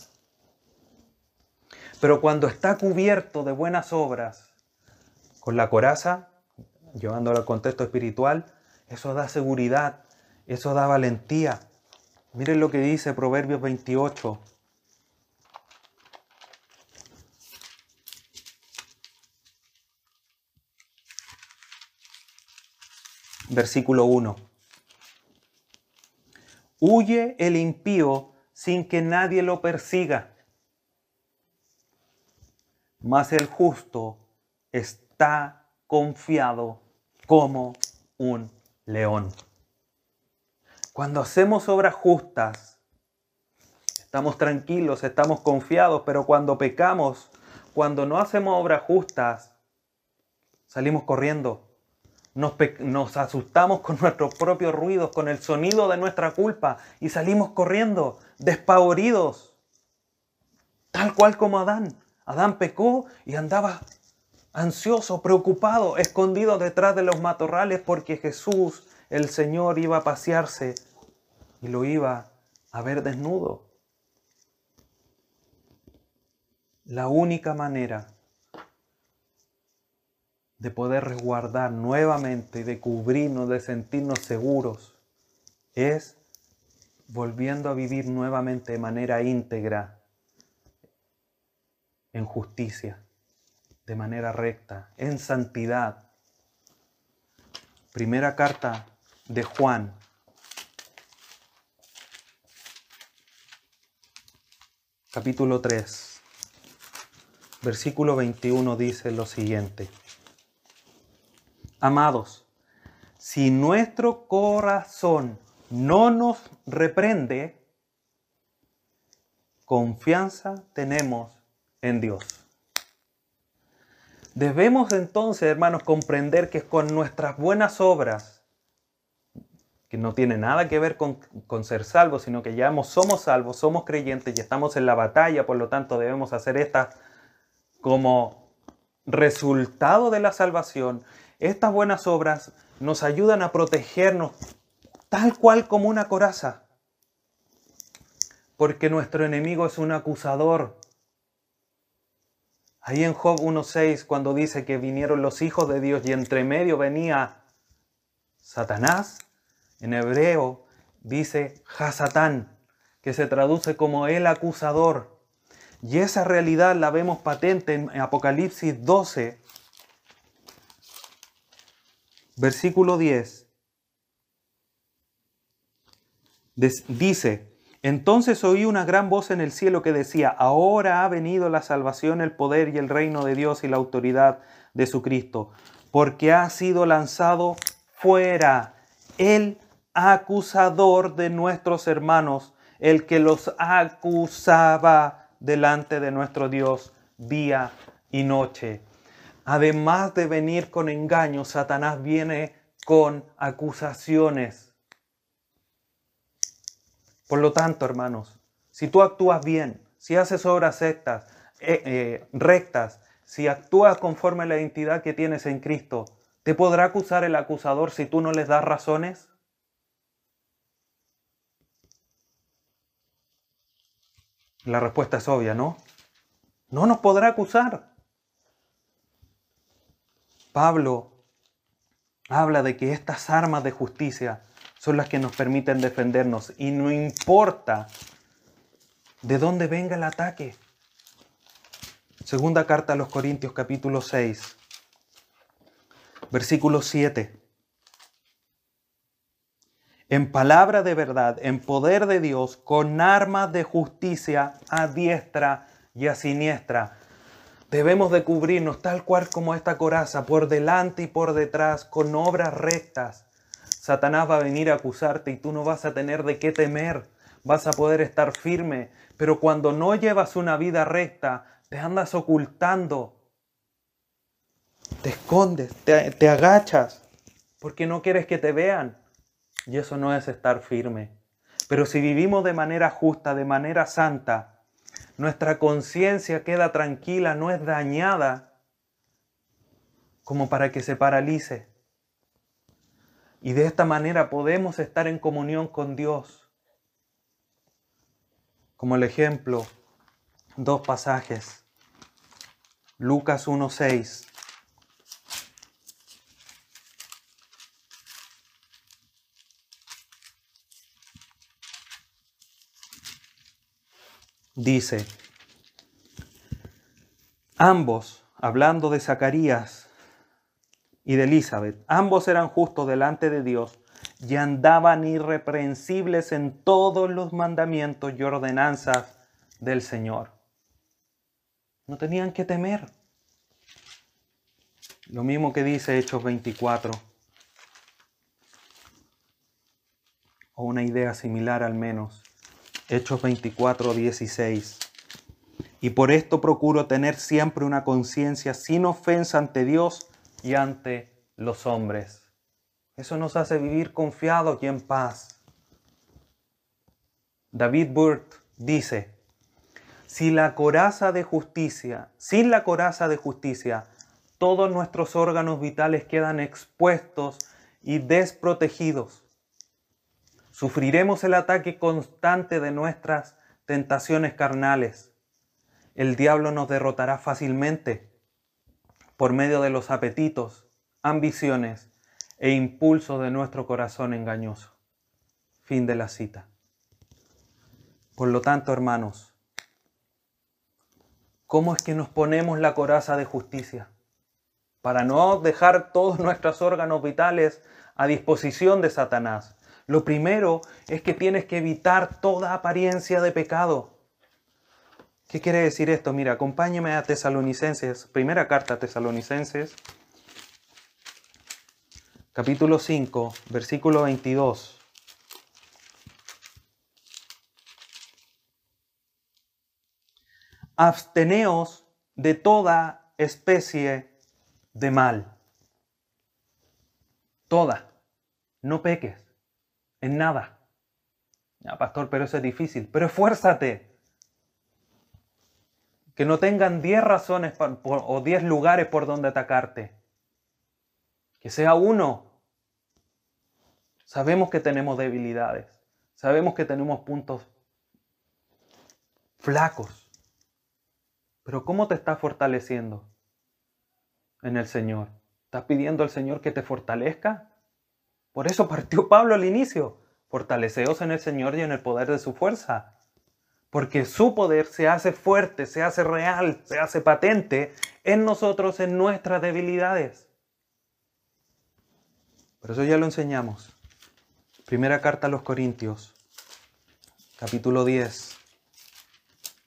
Pero cuando está cubierto de buenas obras, con la coraza, llevándolo al contexto espiritual, eso da seguridad, eso da valentía. Miren lo que dice Proverbios 28. Versículo 1. Huye el impío sin que nadie lo persiga, mas el justo está confiado como un león. Cuando hacemos obras justas, estamos tranquilos, estamos confiados, pero cuando pecamos, cuando no hacemos obras justas, salimos corriendo. Nos, asustamos con [LAUGHS] nuestros propios ruidos, con el sonido de nuestra culpa y salimos corriendo, despavoridos, tal cual como Adán. Adán pecó y andaba ansioso, preocupado, escondido detrás de los matorrales porque Jesús, el Señor, iba a pasearse y lo iba a ver desnudo. La única manera de poder resguardar nuevamente, de cubrirnos, de sentirnos seguros, es volviendo a vivir nuevamente de manera íntegra, en justicia de manera recta, en santidad. Primera carta de Juan. Capítulo 3. Versículo 21 dice lo siguiente. Amados, si nuestro corazón no nos reprende, confianza tenemos en Dios. Debemos entonces, hermanos, comprender que con nuestras buenas obras, que no tiene nada que ver con, ser salvos, sino que ya somos salvos, somos creyentes y estamos en la batalla, por lo tanto debemos hacer estas como resultado de la salvación. Estas buenas obras nos ayudan a protegernos tal cual como una coraza, porque nuestro enemigo es un acusador, Ahí en Job 1.6, cuando dice que vinieron los hijos de Dios y entre medio venía Satanás, en hebreo dice Hasatán, que se traduce como el acusador. Y esa realidad la vemos patente en Apocalipsis 12, versículo 10. Dice, entonces oí una gran voz en el cielo que decía, ahora ha venido la salvación, el poder y el reino de Dios y la autoridad de su Cristo, porque ha sido lanzado fuera el acusador de nuestros hermanos, el que los acusaba delante de nuestro Dios día y noche. Además de venir con engaños, Satanás viene con acusaciones por lo tanto, hermanos, si tú actúas bien, si haces obras rectas, eh, eh, rectas, si actúas conforme a la identidad que tienes en Cristo, ¿te podrá acusar el acusador si tú no les das razones? La respuesta es obvia, ¿no? No nos podrá acusar. Pablo habla de que estas armas de justicia son las que nos permiten defendernos y no importa de dónde venga el ataque. Segunda carta a los Corintios capítulo 6, versículo 7. En palabra de verdad, en poder de Dios, con armas de justicia a diestra y a siniestra. Debemos de cubrirnos tal cual como esta coraza, por delante y por detrás, con obras rectas Satanás va a venir a acusarte y tú no vas a tener de qué temer, vas a poder estar firme, pero cuando no llevas una vida recta, te andas ocultando, te escondes, te, te agachas, porque no quieres que te vean. Y eso no es estar firme. Pero si vivimos de manera justa, de manera santa, nuestra conciencia queda tranquila, no es dañada como para que se paralice. Y de esta manera podemos estar en comunión con Dios. como el ejemplo dos pasajes. Lucas 1.6. Dice, ambos, hablando de Zacarías y de Elizabeth, ambos eran justos delante de Dios y andaban irreprensibles en todos los mandamientos y ordenanzas del Señor. No tenían que temer. Lo mismo que dice Hechos 24. O una idea similar al menos. Hechos 24, 16. Y por esto procuro tener siempre una conciencia sin ofensa ante Dios y ante los hombres. Eso nos hace vivir confiados y en paz. David Burt dice, si la coraza de justicia, sin la coraza de justicia, todos nuestros órganos vitales quedan expuestos y desprotegidos. Sufriremos el ataque constante de nuestras tentaciones carnales. El diablo nos derrotará fácilmente por medio de los apetitos, ambiciones e impulsos de nuestro corazón engañoso. Fin de la cita. Por lo tanto, hermanos, ¿Cómo es que nos ponemos la coraza de justicia? Para no dejar todos nuestros órganos vitales a disposición de Satanás. Lo primero es que tienes que evitar toda apariencia de pecado. ¿Qué quiere decir esto? Mira, acompáñeme a Tesalonicenses, primera carta a Tesalonicenses, capítulo 5, versículo 22. absteneos de toda especie de mal. Toda. No peques en nada. Ya, pastor, pero eso es difícil. Pero esfuérzate. Que no tengan diez razones o diez lugares por donde atacarte. Que sea uno. Sabemos que tenemos debilidades. Sabemos que tenemos puntos flacos. Pero ¿cómo te estás fortaleciendo en el Señor? ¿Estás pidiendo al Señor que te fortalezca? Por eso partió [LAUGHS] Pablo al inicio. Fortaleceos en el Señor y en el poder de su fuerza. Porque su poder se hace fuerte, se hace real, se hace patente en nosotros, en nuestras debilidades. Por eso ya lo enseñamos. Primera carta a los Corintios, capítulo 10,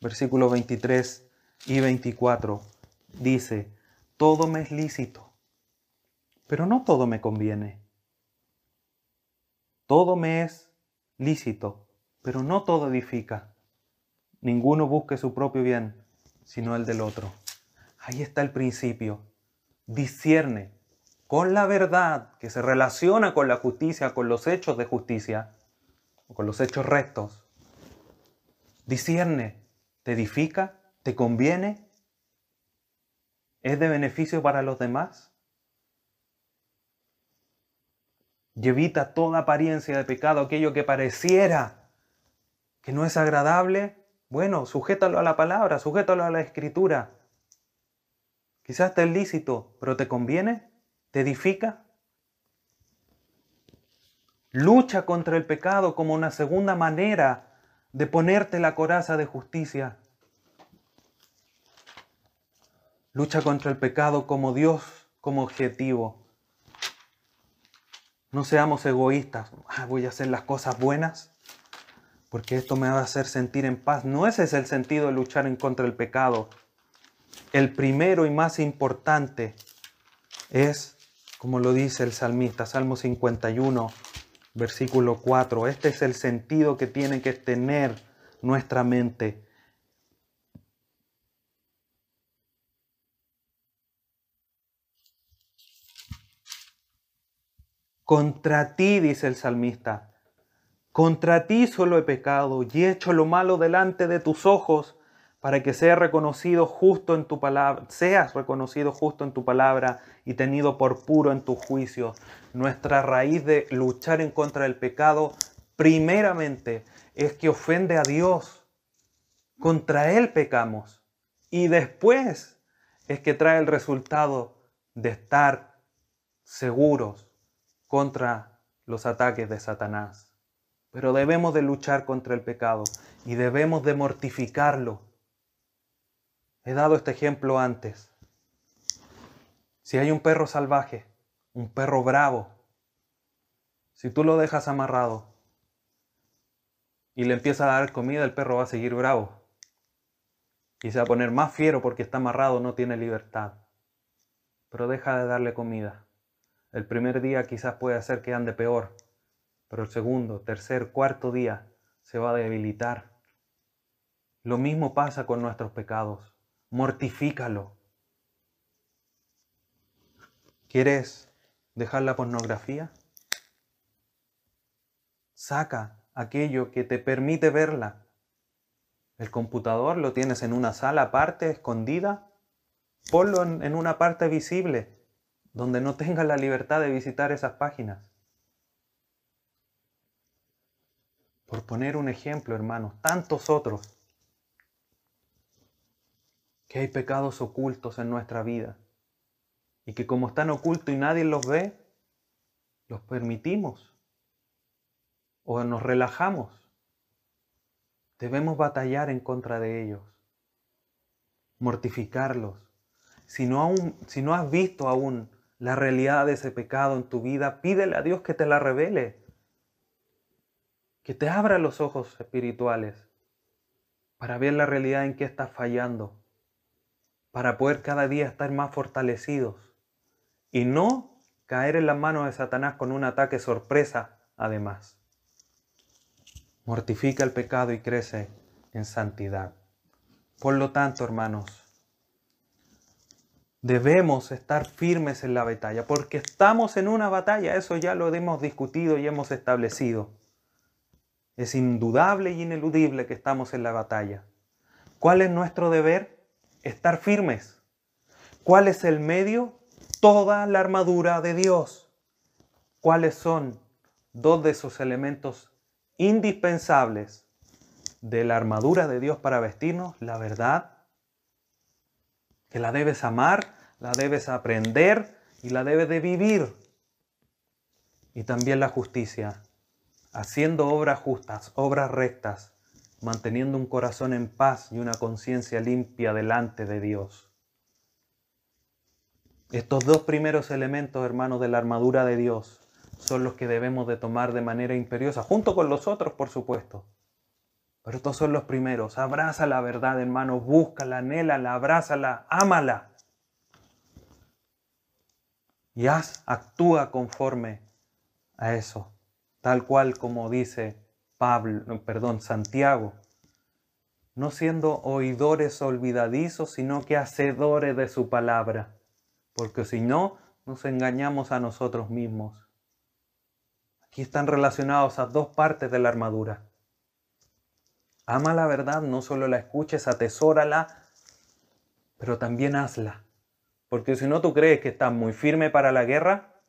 versículo 23 y 24 dice, todo me es lícito, pero no todo me conviene. Todo me es lícito, pero no todo edifica. Ninguno busque su propio bien, sino el del otro. Ahí está el principio. Discierne con la verdad que se relaciona con la justicia, con los hechos de justicia, o con los hechos rectos. Discierne, ¿te edifica? ¿Te conviene? ¿Es de beneficio para los demás? Y evita toda apariencia de pecado, aquello que pareciera que no es agradable. Bueno, sujétalo a la palabra, sujétalo a la escritura. Quizás te es lícito, pero ¿te conviene? ¿Te edifica? Lucha contra el pecado como una segunda manera de ponerte la coraza de justicia Lucha contra el pecado como Dios, como objetivo. No seamos egoístas. Ah, voy a hacer las cosas buenas porque esto me va a hacer sentir en paz. No ese es el sentido de luchar en contra el pecado. El primero y más importante es, como lo dice el salmista, Salmo 51, versículo 4. Este es el sentido que tiene que tener nuestra mente. Contra ti, dice el salmista, contra ti solo he pecado y he hecho lo malo delante de tus ojos para que sea reconocido justo en tu palabra, seas reconocido justo en tu palabra y tenido por puro en tu juicio. Nuestra raíz de luchar en contra del pecado, primeramente, es que ofende a Dios. contra Él pecamos. Y después es que trae el resultado de estar seguros contra los ataques de Satanás. Pero debemos de luchar contra el pecado y debemos de mortificarlo. He dado este ejemplo antes. Si hay un perro salvaje, un perro bravo, si tú lo dejas amarrado y le empiezas a dar comida, el perro va a seguir bravo. Y se va a poner más fiero porque está amarrado, no tiene libertad. Pero deja de darle comida. El primer día quizás puede hacer que ande peor, pero el segundo, tercer, cuarto día se va a debilitar. Lo mismo pasa con nuestros pecados. Mortifícalo. ¿Quieres dejar la pornografía? Saca aquello que te permite verla. El computador lo tienes en una sala aparte, escondida. Ponlo en, una parte visible, donde no tengas la libertad de visitar esas páginas. Por poner un ejemplo, hermanos, tantos otros, que hay pecados ocultos en nuestra vida y que como están ocultos y nadie los ve, los permitimos o nos relajamos. Debemos batallar en contra de ellos, mortificarlos. Si no, aún, si no has visto aún la realidad de ese pecado en tu vida, pídele a Dios que te la revele que te abra los ojos espirituales para ver la realidad en que estás fallando, para poder cada día estar más fortalecidos y no caer en las manos de Satanás con un ataque sorpresa además. Mortifica el pecado y crece en santidad. Por lo tanto, hermanos, debemos estar firmes en la batalla, porque estamos en una batalla, eso ya lo hemos discutido y hemos establecido. Es indudable y ineludible que estamos en la batalla. ¿Cuál es nuestro deber? Estar firmes. ¿Cuál es el medio? Toda la armadura de Dios. ¿Cuáles son dos de esos elementos indispensables de la armadura de Dios para vestirnos? La verdad, que la debes amar, la debes aprender y la debes de vivir. Y también la justicia, haciendo obras justas, obras rectas, manteniendo un corazón en paz y una conciencia limpia delante de Dios. Estos dos primeros elementos, hermanos, de la armadura de Dios son los que debemos de tomar de manera imperiosa, junto con los otros, por supuesto. Pero estos son los primeros. Abraza la verdad, hermano, búscala, anhélala, abrázala, ámala. Y haz, actúa conforme a eso tal cual como dice Pablo, perdón, Santiago, no siendo oidores olvidadizos, sino que hacedores de su palabra, porque si no, nos engañamos a nosotros mismos. Aquí están relacionados a dos partes de la armadura. Ama la verdad, no solo la escuches, atesórala, pero también hazla. Porque si no, tú crees que estás muy firme para la guerra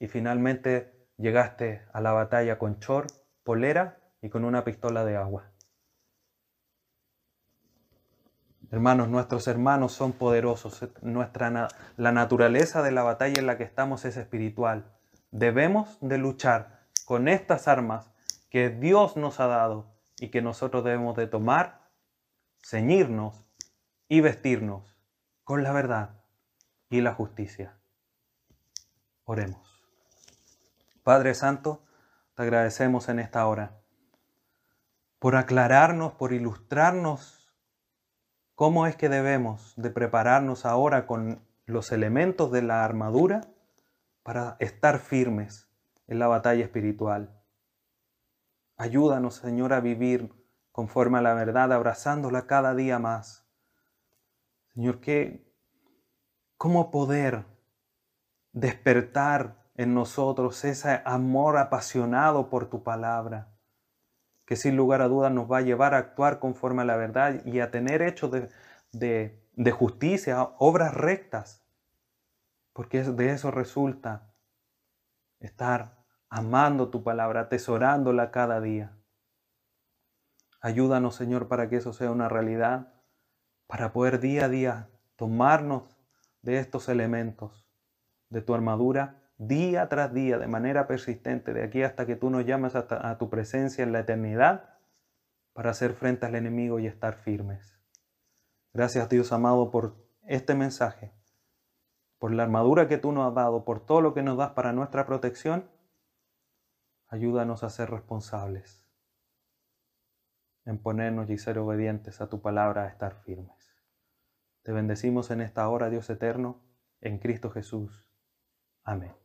y finalmente llegaste a la batalla con chor, polera y con una pistola de agua. Hermanos, nuestros hermanos son poderosos. Nuestra, la naturaleza de la batalla en la que estamos es espiritual. Debemos de luchar con estas armas que Dios nos ha dado y que nosotros debemos de tomar, ceñirnos y vestirnos con la verdad y la justicia. Oremos. Padre Santo, te agradecemos en esta hora por aclararnos, por ilustrarnos cómo es que debemos de prepararnos ahora con los elementos de la armadura para estar firmes en la batalla espiritual. Ayúdanos, Señor, a vivir conforme a la verdad, abrazándola cada día más. Señor, ¿qué, ¿cómo poder despertar en nosotros ese amor apasionado por tu palabra, que sin lugar a dudas nos va a llevar a actuar conforme a la verdad y a tener hechos de, de justicia, obras rectas, porque de eso resulta estar amando tu palabra, atesorándola cada día. Ayúdanos, Señor, para que eso sea una realidad, para poder día a día tomarnos de estos elementos, de tu armadura, día tras día, de manera persistente, de aquí hasta que tú nos llames a tu presencia en la eternidad, para hacer frente al enemigo y estar firmes. Gracias Dios amado por este mensaje, por la armadura que tú nos has dado, por todo lo que nos das para nuestra protección. Ayúdanos a ser responsables, en ponernos y ser obedientes a tu palabra, a estar firmes. Te bendecimos en esta hora, Dios eterno, en Cristo Jesús. Amén.